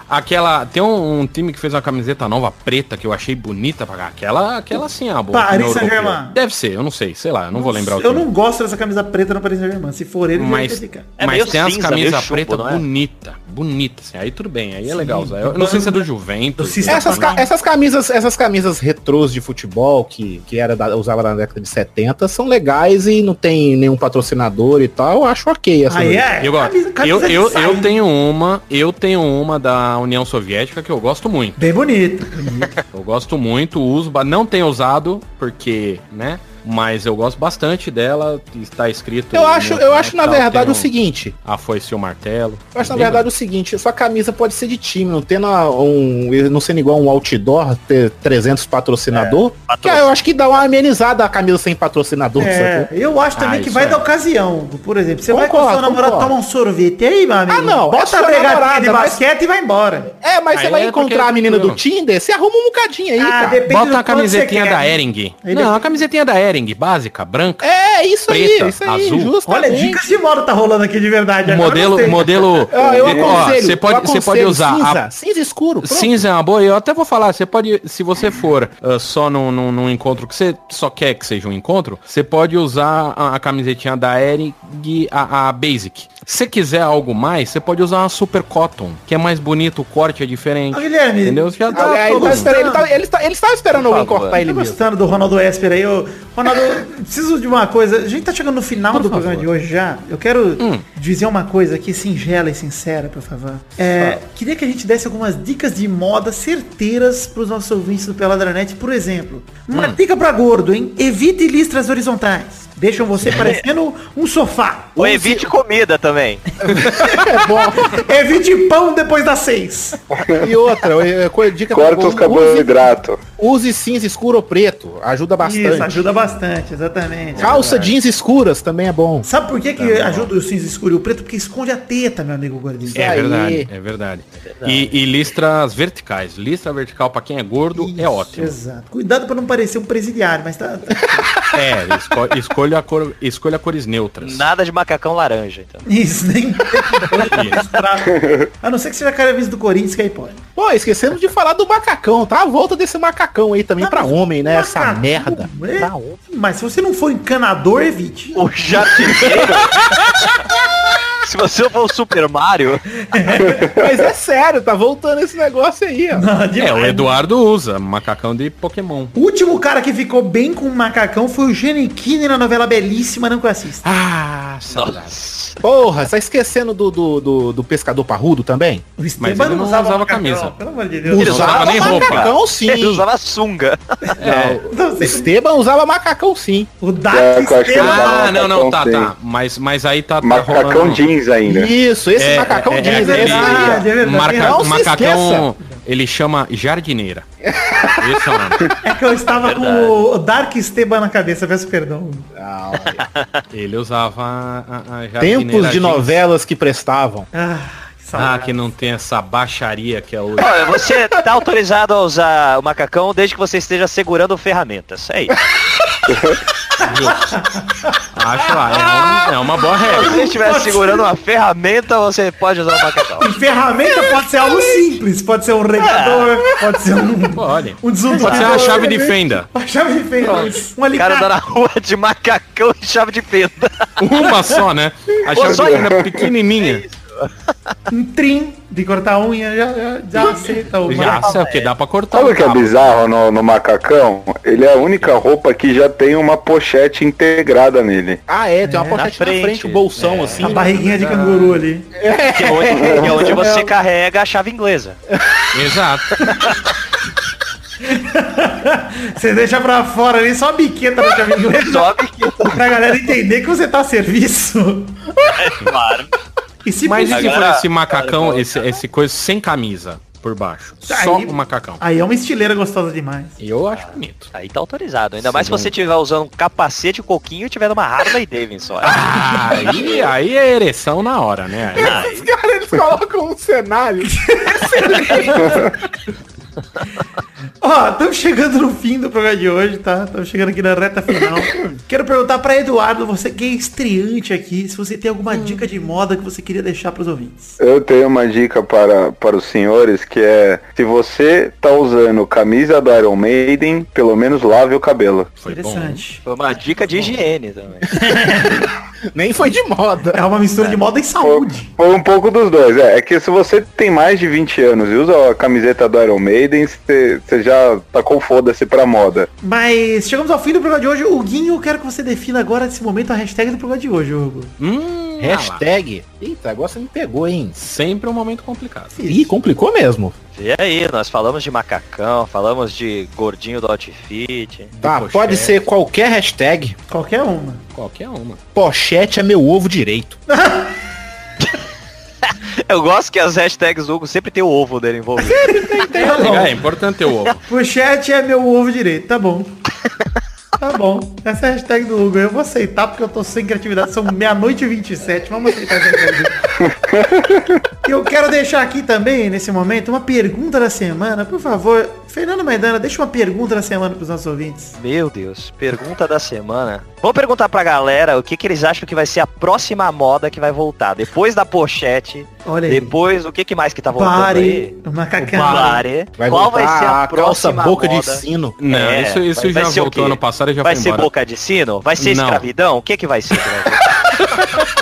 S5: aquela, tem um, um time que fez uma camiseta nova preta que eu achei bonita pra cá. Aquela, aquela sim, a boa.
S3: Paris
S5: time europeu.
S3: Saint-Germain.
S5: Deve ser, eu não sei, sei lá, eu não vou lembrar o
S3: Eu
S5: time.
S3: não gosto dessa camisa preta no Paris Saint-Germain. Se for ele,
S5: Mas.
S2: É
S5: mas tem as
S2: cinza,
S5: camisas
S2: meio chumbo,
S5: preta
S2: não é?
S5: bonita, bonita, assim. Aí tudo bem, aí é legal usar. Eu, eu não sei se é do Juventus.
S4: Essas, ca- essas camisas, essas camisas retrôs de futebol que, que era da, usava na década de 70 são legais e não tem nenhum patrocinador e tal. Eu acho ok. Essa
S3: Aí é.
S5: Eu gosto.
S3: camisa- camisa
S5: Eu, eu, eu tenho uma, eu tenho uma da União Soviética que eu gosto muito.
S3: Bem bonito.
S5: Eu gosto muito, uso, não tenho usado porque, né? Mas eu gosto bastante dela, está escrito.
S4: Eu acho, eu
S5: né,
S4: acho na verdade
S5: tem
S4: o seguinte.
S5: A foice e o martelo.
S4: Eu acho na verdade o seguinte, sua camisa pode ser de time, não tendo um, não sendo igual um outdoor, ter 300 patrocinador, que aí eu acho que dá uma amenizada a camisa sem patrocinador,
S3: É, eu acho também
S5: Ah,
S3: que vai
S5: é.
S3: da ocasião. Por exemplo, você vai com
S4: Concordo,
S3: seu namorado
S4: concordo.
S3: tomar um sorvete aí, meu amigo.
S4: Ah, não, é
S3: Bota a pegadinha
S4: namorada,
S3: de
S4: mas-
S3: basquete e vai embora.
S4: É, mas você
S5: Aí
S4: vai
S5: é
S4: encontrar
S5: é
S4: a menina do. Tinder, você arruma um bocadinho aí,
S3: Ah,
S4: cara.
S3: depende
S5: Bota
S3: do
S5: a camisetinha
S3: você
S5: da Ering. Não, a camisetinha da Ering, básica, branca.
S4: É, isso
S5: Preta,
S4: aí, isso aí,
S5: azul.
S4: justamente.
S3: Olha, dicas de moda tá rolando aqui de verdade. agora
S5: modelo, modelo.
S4: Ah, eu
S5: Ó,
S4: aconselho,
S5: Você pode, você pode usar a
S4: cinza, cinza escuro. pronto.
S5: Cinza é uma boa, eu até vou falar, você pode, se você for ah, só num, num, num encontro que você só quer que seja um encontro, você pode usar a, a camisetinha da Ering, a, a Basic. Se você quiser algo mais, você pode usar uma Super Cotton, que é mais bonito, o corte é diferente.
S3: Ô, Guilherme,
S5: Entendeu? Já
S3: Ah,
S5: dá
S4: Ah, ele,
S3: tô
S4: tá esperando, ele, tá, ele, tá, ele estava esperando alguém
S2: favor.
S4: cortar ele
S3: Tô
S4: mesmo.
S3: gostando do Ronaldo Esper aí. O, Ronaldo, eu preciso de uma coisa. A gente tá chegando no final do programa de hoje já. Eu quero dizer uma coisa aqui, singela e sincera, por favor. É, queria que a gente desse algumas dicas de moda certeiras pros nossos ouvintes do Peladranet. Por exemplo, uma dica pra gordo, hein? Evite listras horizontais. Deixam você parecendo um sofá.
S2: Ou evite comida também.
S3: É bom. Evite pão depois das seis.
S4: E outra, é, é, dica
S6: Corta os
S4: use,
S6: carboidratos.
S4: use cinza escuro ou preto, ajuda bastante.
S3: Isso, ajuda bastante, exatamente.
S4: Calça jeans escuras também é bom.
S3: Sabe por que, que ajuda o cinza escuro e o preto? Porque esconde a teta, meu amigo gordinho.
S5: É
S4: aí.
S5: verdade, é verdade. E, e listras verticais. Listra vertical pra quem é gordo é ótimo.
S3: Exato. Cuidado pra não parecer um presidiário, mas tá.
S5: É, esco- escolha, a cor, escolha cores neutras.
S2: Nada de macacão laranja, então.
S3: Isso, nem. a não ser que seja camisa do Corinthians, que aí pode.
S4: Pô, esquecemos de falar do macacão, tá? A volta desse macacão aí também pra homem, né? Essa merda.
S3: é?
S4: Pra homem.
S3: Mas se você não for encanador, evite.
S2: O jardineiro. Se você for o Super Mario,
S4: Mas é sério, tá voltando esse negócio aí, ó.
S3: Não,
S5: É, o Eduardo usa macacão de Pokémon.
S3: O último cara que ficou bem com o macacão foi o Giannichini na novela Belíssima, não que eu assisto.
S4: Ah, saudade. Porra, tá esquecendo do, do, do, do pescador parrudo também?
S3: O
S5: Mas ele não usava
S3: macacão,
S5: camisa.
S3: Pelo amor de Deus.
S2: Ele usava nem roupa.
S4: macacão sim.
S2: ele usava sunga.
S5: É.
S3: Não.
S4: Esteban usava macacão sim.
S3: O Dark
S6: É,
S3: Esteban.
S6: usava
S5: Ah, não, não, tá,
S6: macacão,
S5: tá. Mas, mas aí tá, tá
S6: Macacão
S5: rolando-
S6: jeans ainda.
S4: Isso, esse
S5: É,
S4: macacão
S5: é, é,
S4: jeans,
S5: é,
S4: é,
S3: verdade, é verdade.
S5: Marca-
S4: Não
S5: macacão, ele chama jardineira. Esse é o nome.
S3: É que eu estava com o Dark Esteban na cabeça, peço perdão.
S5: Ele usava a, a jardineira
S4: Tempos de
S5: jeans.
S4: novelas que prestavam.
S3: Ah, que
S5: Ah, que não tem essa baixaria que é hoje.
S2: Olha, você tá autorizado a usar o macacão desde que você esteja segurando ferramentas. É isso.
S5: Acho lá, é, um- é uma boa
S2: Se
S5: regra.
S2: você estiver segurando uma ferramenta, você pode usar o macacão.
S3: E ferramenta pode ser algo simples, pode ser um regador, pode ser um,
S5: Pode.
S3: um desentupidor.
S5: Pode ser uma chave de fenda.
S3: Uma chave de fenda. Um
S2: O cara anda na rua de macacão e chave de fenda.
S5: Uma só, né? A chave
S2: só
S5: de fenda pequenininha.
S3: Um trim de cortar unha, já, já, já aceita o
S5: Já, o que dá pra cortar
S6: Sabe o
S5: o
S6: que é bizarro no, no macacão? Ele é a única roupa que já tem uma pochete integrada nele.
S4: Ah, é, tem uma
S3: É,
S4: pochete
S2: na
S4: na frente,
S2: frente.
S4: um bolsão assim.
S3: A barriguinha de canguru ali.
S2: Que é onde, que é onde você carrega a chave inglesa.
S5: Exato.
S3: Você deixa pra fora ali só a biqueta da chave inglesa
S2: Sobe que
S3: pra galera entender que você tá a serviço.
S2: é claro.
S5: É
S3: E se
S5: Mas e se for esse macacão, esse, esse coisa sem camisa por baixo? Só
S3: Aí-
S5: o macacão.
S3: Aí é uma estileira gostosa demais.
S5: Eu acho bonito.
S2: Aí tá autorizado. Ainda mais se você estiver usando um capacete coquinho e tiver numa Harley Davidson.
S5: Ah, aí, aí é ereção na hora, né? Aí-
S4: Os caras eles colocam um cenário.
S3: Ó, estamos chegando no fim do programa de hoje, tá? Estamos chegando aqui na reta final. Quero perguntar pra Eduardo, você que é estreante aqui, se você tem alguma dica de moda que você queria deixar pros ouvintes.
S6: Eu tenho uma dica para, para os senhores que é se você tá usando camisa do Iron Maiden, pelo menos lave o cabelo.
S5: Foi bom.
S3: Interessante.
S2: Foi uma dica de higiene também.
S4: Nem foi de moda.
S3: É uma mistura de moda e saúde.
S6: foi um pouco dos dois. É, é que se você tem mais de 20 anos e usa a camiseta do Iron Maiden, você já tá com foda-se pra moda.
S3: Mas chegamos ao fim do programa de hoje. O Guinho, eu quero que você defina agora, nesse momento, a hashtag do programa de hoje, Hugo.
S5: Hum, ah.
S4: Hashtag. Eita, agora você me pegou, hein?
S5: Sempre um momento complicado.
S4: Ih, complicou mesmo.
S2: E aí, nós falamos de macacão, falamos de gordinho do outfit.
S4: Tá,
S5: pochete.
S4: pode ser qualquer hashtag.
S3: Qualquer uma.
S5: Qualquer uma.
S4: Pochete é meu ovo direito.
S2: Eu gosto que as hashtags do Hugo sempre tem o ovo dele envolvido.
S3: Tá bom.
S5: É, é importante ter o ovo.
S3: Pochete é meu ovo direito, tá bom. Tá bom. Essa é a hashtag do Hugo. Eu vou aceitar porque eu tô sem criatividade. São meia-noite e 27. Vamos aceitar essa hashtag. eu quero deixar aqui também, nesse momento, uma pergunta da semana. Por favor, Fernando Maidana, deixa uma pergunta da semana pros nossos ouvintes.
S2: Meu Deus, pergunta da semana. Vamos perguntar pra galera o que, que eles acham que vai ser a próxima moda que vai voltar. Depois da pochete,
S3: Olha aí.
S2: depois o que, que mais que tá voltando
S3: Pare,
S2: aí?
S3: o macacão.
S2: Pare.
S4: Vai
S2: Qual vai ser a,
S4: a calça
S2: próxima
S4: boca de
S2: moda?
S4: sino.
S5: Não,
S2: É,
S5: isso, isso
S2: vai- vai
S5: já
S2: ser o
S5: voltou ano passado e já
S2: Vai
S5: foi
S2: ser
S5: embora.
S2: boca de sino? Vai ser
S5: Não.
S2: escravidão? O que que vai ser? que vai ser?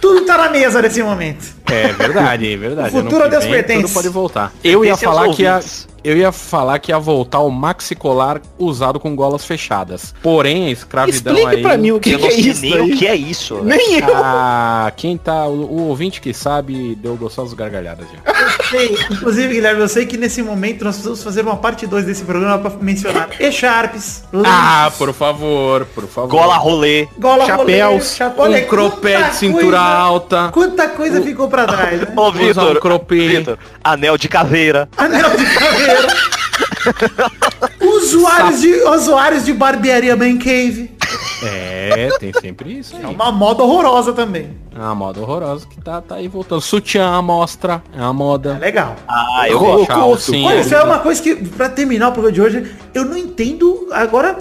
S3: Tudo tá na mesa nesse momento.
S5: É verdade, é verdade.
S3: O futuro
S5: Ano que
S3: a Deus
S5: vem,
S3: pertence.
S5: Tudo pode voltar. Eu ia falar que a. Eu ia falar que ia voltar o maxicolar usado com golas fechadas. Porém, a escravidão
S4: Explique
S5: aí...
S4: pra mim o que,
S2: eu
S4: que é isso
S2: nem
S4: aí.
S2: o que é isso.
S4: Nem eu.
S5: Ah, quem tá... O, o ouvinte que sabe deu gostosas gargalhadas já.
S3: Sei, inclusive, Guilherme, eu sei que nesse momento nós precisamos fazer uma parte 2 desse programa pra mencionar E-Sharps,
S5: Ah, por favor, por favor.
S2: Gola rolê.
S3: gola
S5: chapéus,
S3: rolê, chapéu-
S5: um cropé de cintura
S3: coisa-
S5: alta.
S3: Quanta coisa ficou pra trás, né?
S2: Ô, Vitor.
S5: um cropê.
S2: Vitor, anel de caveira.
S3: Anel de caveira. usuários, de, usuários de barbearia Man Cave.
S5: É, tem sempre isso.
S3: É
S5: Aí.
S3: uma moda horrorosa também.
S5: É uma moda horrorosa que tá, tá aí voltando. Sutiã à mostra, é uma
S3: É
S5: moda.
S3: legal.
S2: Ah, eu gosto.
S5: calcinha.
S3: Olha, isso é uma coisa que, pra terminar o programa de hoje, eu não entendo. Agora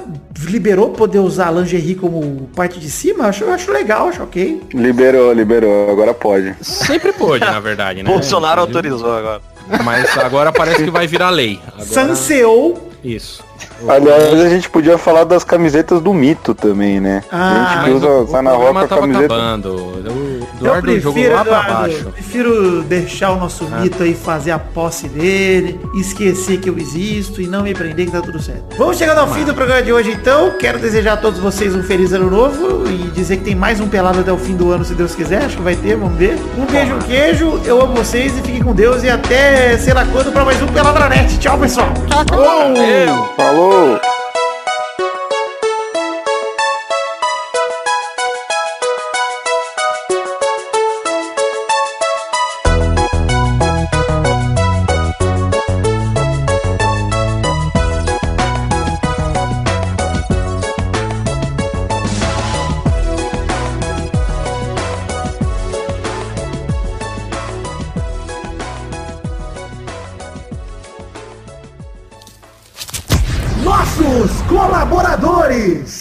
S3: liberou poder usar lingerie como parte de cima? Eu acho, eu acho legal, acho ok.
S6: Liberou, liberou, agora pode.
S5: Sempre pôde, na verdade, né?
S2: Bolsonaro autorizou agora.
S5: Mas agora parece que vai virar lei. Agora,
S3: Sanseou.
S5: Isso.
S6: Aliás, a gente podia falar das camisetas do mito também, né?
S3: Ah,
S6: a gente
S5: Mas
S6: usa,
S5: o,
S6: na
S5: programa
S6: a camiseta.
S5: acabando. O
S3: Eu
S5: Eduardo jogou
S3: prefiro,
S5: lá pra baixo.
S3: prefiro deixar o nosso mito aí fazer a posse dele, esquecer que eu existo e não me prender que tá tudo certo. Vamos chegando ao fim do programa de hoje então. Quero desejar a todos vocês um feliz ano novo e dizer que tem mais um pelado até o fim do ano, se Deus quiser. Acho que vai ter, vamos ver. Um beijo, um queijo. Eu amo vocês e fiquem com Deus e até sei lá quando pra mais um Peladranet. Tchau, pessoal.
S6: Falou! Oh.
S1: Nossos colaboradores.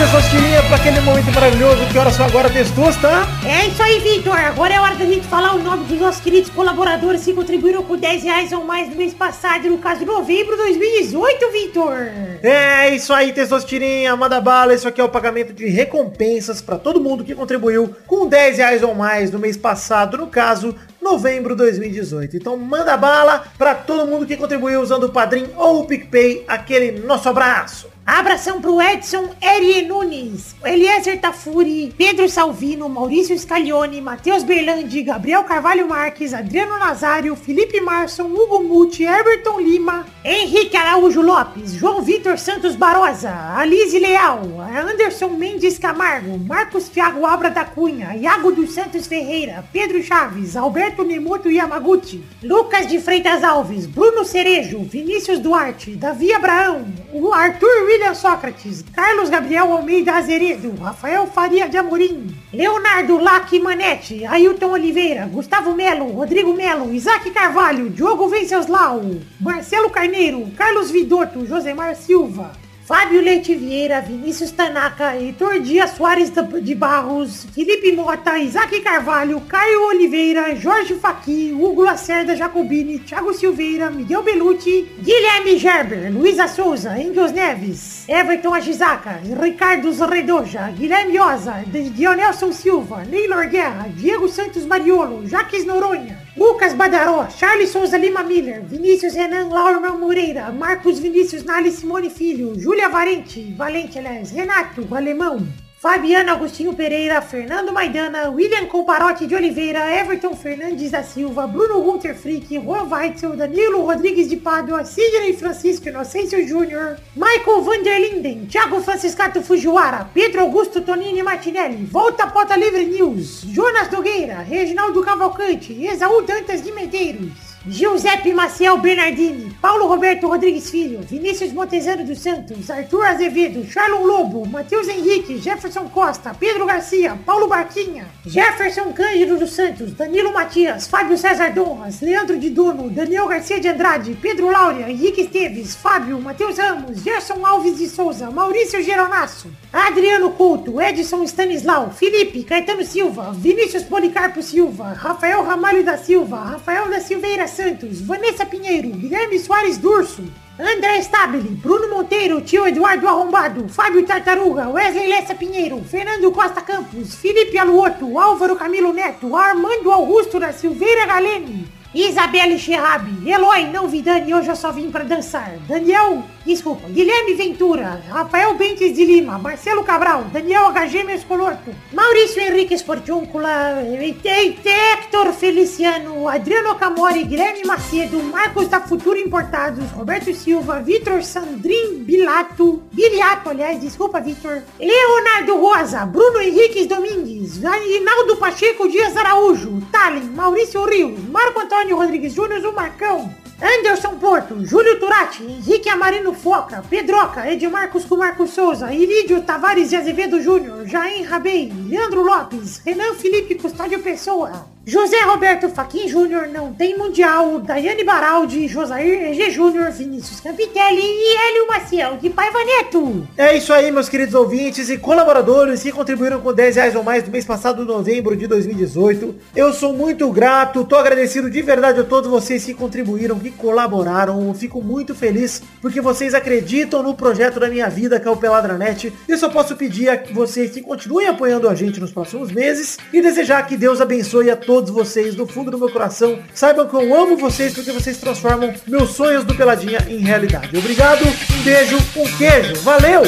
S3: Pessoas tirinha, para aquele momento maravilhoso. Que horas são agora, Testosta? tá?
S7: É isso aí, Vitor. Agora é hora da gente falar o nome dos nossos queridos colaboradores que contribuíram com 10 reais ou mais no mês passado, no caso de novembro de 2018, Vitor.
S3: É isso aí, Testosterinha, manda bala. Isso aqui é o pagamento de recompensas para todo mundo que contribuiu com 10 reais ou mais no mês passado, no caso, novembro de 2018. Então manda bala para todo mundo que contribuiu usando o Padrim ou o PicPay. Aquele nosso abraço.
S7: Abração pro Edson Erie Nunes, Eliezer Tafuri, Pedro Salvino, Maurício Scaglione, Matheus Berlandi, Gabriel Carvalho Marques, Adriano Nazário, Felipe Marson, Hugo Muti, Everton Lima, Henrique Araújo Lopes, João Vitor Santos Barosa, Alize Leal, Anderson Mendes Camargo, Marcos Thiago Abra da Cunha, Iago dos Santos Ferreira, Pedro Chaves, Alberto Nemoto Yamaguchi, Lucas de Freitas Alves, Bruno Cerejo, Vinícius Duarte, Davi Abraão, Arthur William Sócrates, Carlos Gabriel Almeida Azeredo, Rafael Faria de Amorim, Leonardo Lac Manete, Ailton Oliveira, Gustavo Melo, Rodrigo Melo, Isaac Carvalho, Diogo Venceslau, Marcelo Carneiro, Carlos Vidotto, Josemar Silva, Fábio Leite Vieira, Vinícius Tanaka, Heitor Dias Soares de Barros, Felipe Mota, Isaac Carvalho, Caio Oliveira, Jorge Faqui, Hugo Lacerda Jacobini, Thiago Silveira, Miguel Belucci, Guilherme Gerber, Luísa Souza, Engels Neves, Everton Ajizaka, Ricardo Redoja, Guilherme Oza, Dionelson Silva, Neylor Guerra, Diego Santos Mariolo, Jaques Noronha, Lucas Badaró, Charles Souza Lima Miller, Vinícius Renan Laurman Moreira, Marcos Vinícius Nali Simone Filho, Júlia Valente, Valente, aliás, Renato Alemão, Fabiano Agostinho Pereira, Fernando Maidana, William Comparotti de Oliveira, Everton Fernandes da Silva, Bruno Gunter Frick, Juan Weitzel, Danilo Rodrigues de Pádua, Sidney Francisco Inocêncio Júnior, Michael Vanderlinden, Thiago Franciscato Fujiwara, Pedro Augusto Tonini Martinelli, Volta Pota Livre News, Jonas Nogueira, Reginaldo Cavalcante, Exaú Dantas de Medeiros, Giuseppe Maciel Bernardini, Paulo Roberto Rodrigues Filho, Vinícius Montezano dos Santos, Arthur Azevedo, Charlon Lobo, Matheus Henrique, Jefferson Costa, Pedro Garcia, Paulo Barquinha, Jefferson Cândido dos Santos, Danilo Matias, Fábio César Donras, Leandro de Dono, Daniel Garcia de Andrade, Pedro Laura, Henrique Esteves, Fábio, Matheus Ramos, Gerson Alves de Souza, Maurício Geronasso, Adriano Couto, Edson Stanislau, Felipe, Caetano Silva, Vinícius Policarpo Silva, Rafael Ramalho da Silva, Rafael da Silveira Santos, Vanessa Pinheiro, Guilherme Soares Durso, André Stabile, Bruno Monteiro, Tio Eduardo Arrombado, Fábio Tartaruga, Wesley Lessa Pinheiro, Fernando Costa Campos, Felipe Aluoto, Álvaro Camilo Neto, Armando Augusto da Silveira Galene, Isabelle Xerrabi, Eloy, não vi Dani, hoje eu só vim pra dançar. Daniel, desculpa, Guilherme Ventura, Rafael Bentes de Lima, Marcelo Cabral, Daniel HG Mescolorto, Maurício Henrique Esportiúncula, Hector Feliciano, Adriano Camori, Guilherme Macedo, Marcos da Futuro Importados, Roberto Silva, Vitor Sandrin Bilato, Biliato, aliás, desculpa, Vitor, Leonardo Rosa, Bruno Henriques Domingues, Rinaldo Pacheco Dias Araújo, Talen, Maurício Rios, Marco Antônio Rodrigues Júnior, o Marcão, Anderson Porto, Júlio Turati, Henrique Amarino Foca, Pedroca, Edmarcos com Marcos Souza, Irídio Tavares de Azevedo Júnior, Jair Rabei, Leandro Lopes, Renan Felipe Custódio Pessoa, José Roberto Faquin Júnior, não tem Mundial, Daiane Baraldi, Josair EG Júnior, Vinícius Campitelli e Hélio Maciel de Paiva Neto.
S3: É isso aí, meus queridos ouvintes e colaboradores que contribuíram com 10 reais ou mais no mês passado, novembro de 2018. Eu sou muito grato, tô agradecido de verdade a todos vocês que contribuíram, que colaboraram. Eu fico muito feliz porque vocês acreditam no projeto da minha vida, que é o Peladranet. Eu só posso pedir a vocês que continuem apoiando a gente nos próximos meses e desejar que Deus abençoe a todos vocês do fundo do meu coração. Saibam que eu amo vocês porque vocês transformam meus sonhos do Peladinha em realidade. Obrigado, um beijo, um queijo. Valeu!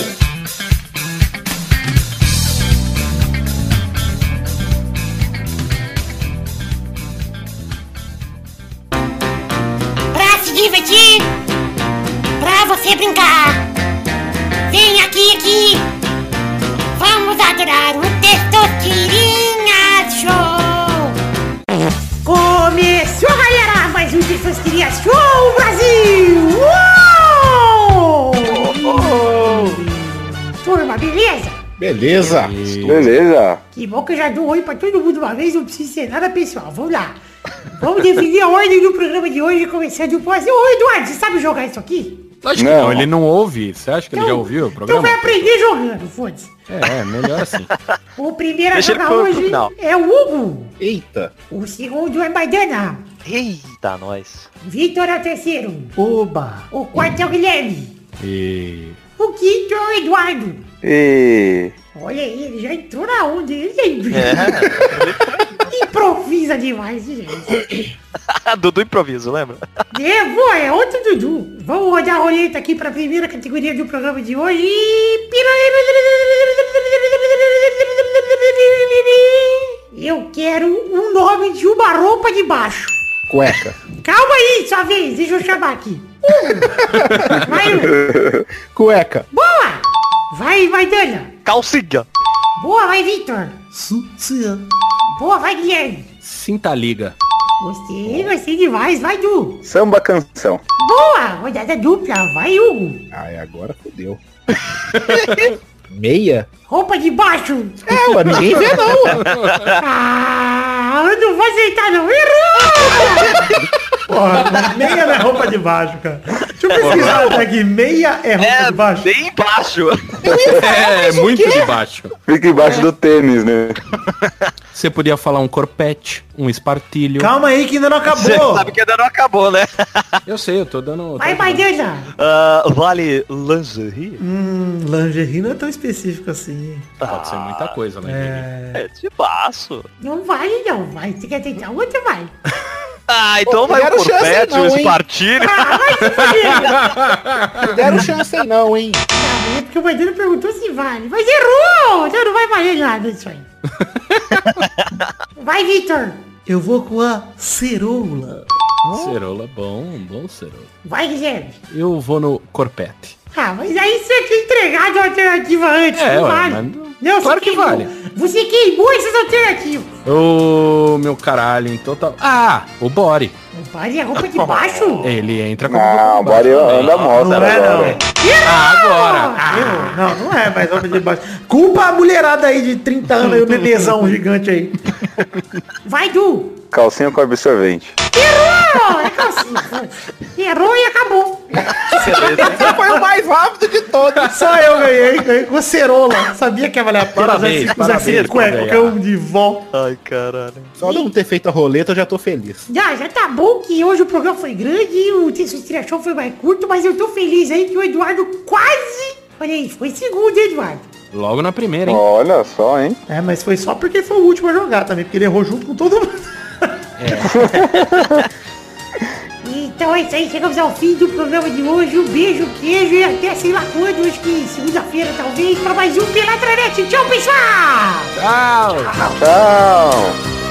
S8: Pra se divertir, pra você brincar.
S7: Um Testosterinha Show Brasil! Uou! Turma, beleza?
S4: Beleza.
S6: Beleza.
S7: Que bom que eu já dou oi pra todo mundo uma vez, não precisa ser nada pessoal. Vamos lá. Vamos definir a ordem do programa de hoje, começando por... Ô, Eduardo, você sabe jogar isso aqui?
S5: Lógico que não, ele não ouve. Você acha que ele já ouviu o
S7: Então
S5: programa?
S7: vai aprender jogando, foda-se.
S5: É, melhor assim.
S7: O primeiro a jogar hoje é o Hugo.
S4: Eita.
S7: O segundo é Maidana.
S2: Eita, nós.
S7: Vitor é o terceiro.
S3: Oba!
S7: O quarto é o Guilherme.
S5: E...
S7: O quinto é o Eduardo.
S6: E...
S7: Olha aí, ele já entrou na onda. Ele
S2: É.
S7: improvisa demais, gente.
S2: Dudu improviso, lembra?
S7: É, boa, é outro Dudu. Vamos rodar a roleta aqui para a primeira categoria do programa de hoje. Eu quero um nome de uma roupa de baixo.
S4: Cueca.
S7: Calma aí, sua vez, deixa eu chamar aqui. Uh, vai.
S4: Cueca.
S7: boa! Vai, vai, Dana.
S2: Calcinha.
S7: Boa, vai, Victor.
S3: Sucia.
S7: Boa, vai, Guilherme.
S5: Sinta liga.
S7: Gostei, gostei demais. Vai, Du.
S6: Samba canção.
S7: Boa, rodada dupla. Vai, Hugo.
S4: Ai, agora fodeu. Meia?
S7: Roupa de baixo.
S4: É, ué, ninguém vê não. ué.
S7: Ah, eu não vou aceitar não. Errou!
S3: Porra, meia não é roupa de baixo, cara. Deixa eu pesquisar até aqui. Meia é roupa
S2: É,
S3: de baixo.
S2: bem embaixo.
S5: É, muito de baixo.
S6: Fica embaixo do tênis, né?
S5: Você podia falar um corpete, um espartilho.
S3: Calma aí que ainda não
S2: Você
S3: acabou.
S2: sabe que ainda não acabou, né?
S5: Eu sei, eu tô dando...
S7: Vai, vai, Dana.
S2: Ah, vale lingerie?
S3: Hum, lingerie não é tão específico assim.
S5: Pode ser muita coisa, né?
S3: É...
S2: É de baço.
S7: Não vale não. Vai, você quer tentar outra, vai.
S2: Ah, então
S4: Pô,
S2: vai o
S4: deram chance
S2: corpete,
S4: não,
S2: o espartilho.
S4: Não deram chance aí não, hein?
S7: É porque o Maidana perguntou se vale. Mas errou! Então não vai valer nada isso aí. Vai, Victor.
S3: Eu vou com a ceroula.
S5: Cerola, bom, bom cerola.
S7: Vai, Guilherme.
S5: Eu vou no corpete.
S7: Ah, mas aí você tinha entregado a alternativa antes.
S5: É,
S7: não
S5: ué,
S7: vale.
S5: mas-
S7: Não,
S5: claro que
S7: queimou.
S5: vale.
S7: Você queimou essas alternativas.
S5: Ô, meu caralho, em total... Ah, o body.
S7: Não vale a roupa de baixo.
S5: Ele entra como...
S6: Não, o Body anda moto
S3: Não é não.
S6: agora.
S5: Ah, agora.
S3: Errou. Não, não é mais roupa de baixo. Culpa a mulherada aí de 30 anos aí, o nenezão gigante aí.
S7: Vai, Du.
S6: Calcinha com absorvente.
S7: Errou! É calcinha. Errou e acabou.
S4: Você foi o mais rápido de todos.
S3: Só eu ganhei, ganhei com cerola. Sabia que ia valer a pena
S5: Parabéns, parabéns,
S3: um de vó.
S2: Ai, caralho.
S4: Só não ter feito a roleta eu já tô feliz.
S7: Já, já tá bom que hoje o programa foi grande, o Testosterinha Show foi mais curto, mas eu tô feliz aí que o Eduardo quase... Olha aí, foi segundo, hein, Eduardo?
S5: Logo na primeira, hein?
S6: Olha só, hein?
S3: É, mas foi só porque foi o último a jogar também, porque ele errou junto com todo mundo.
S7: Então é isso aí, chegamos ao fim do programa de hoje. Um beijo, queijo e até sei lá quando, acho que segunda-feira talvez, pra mais um Pelatranet. Tchau, pessoal!
S5: Tchau!
S6: Tchau.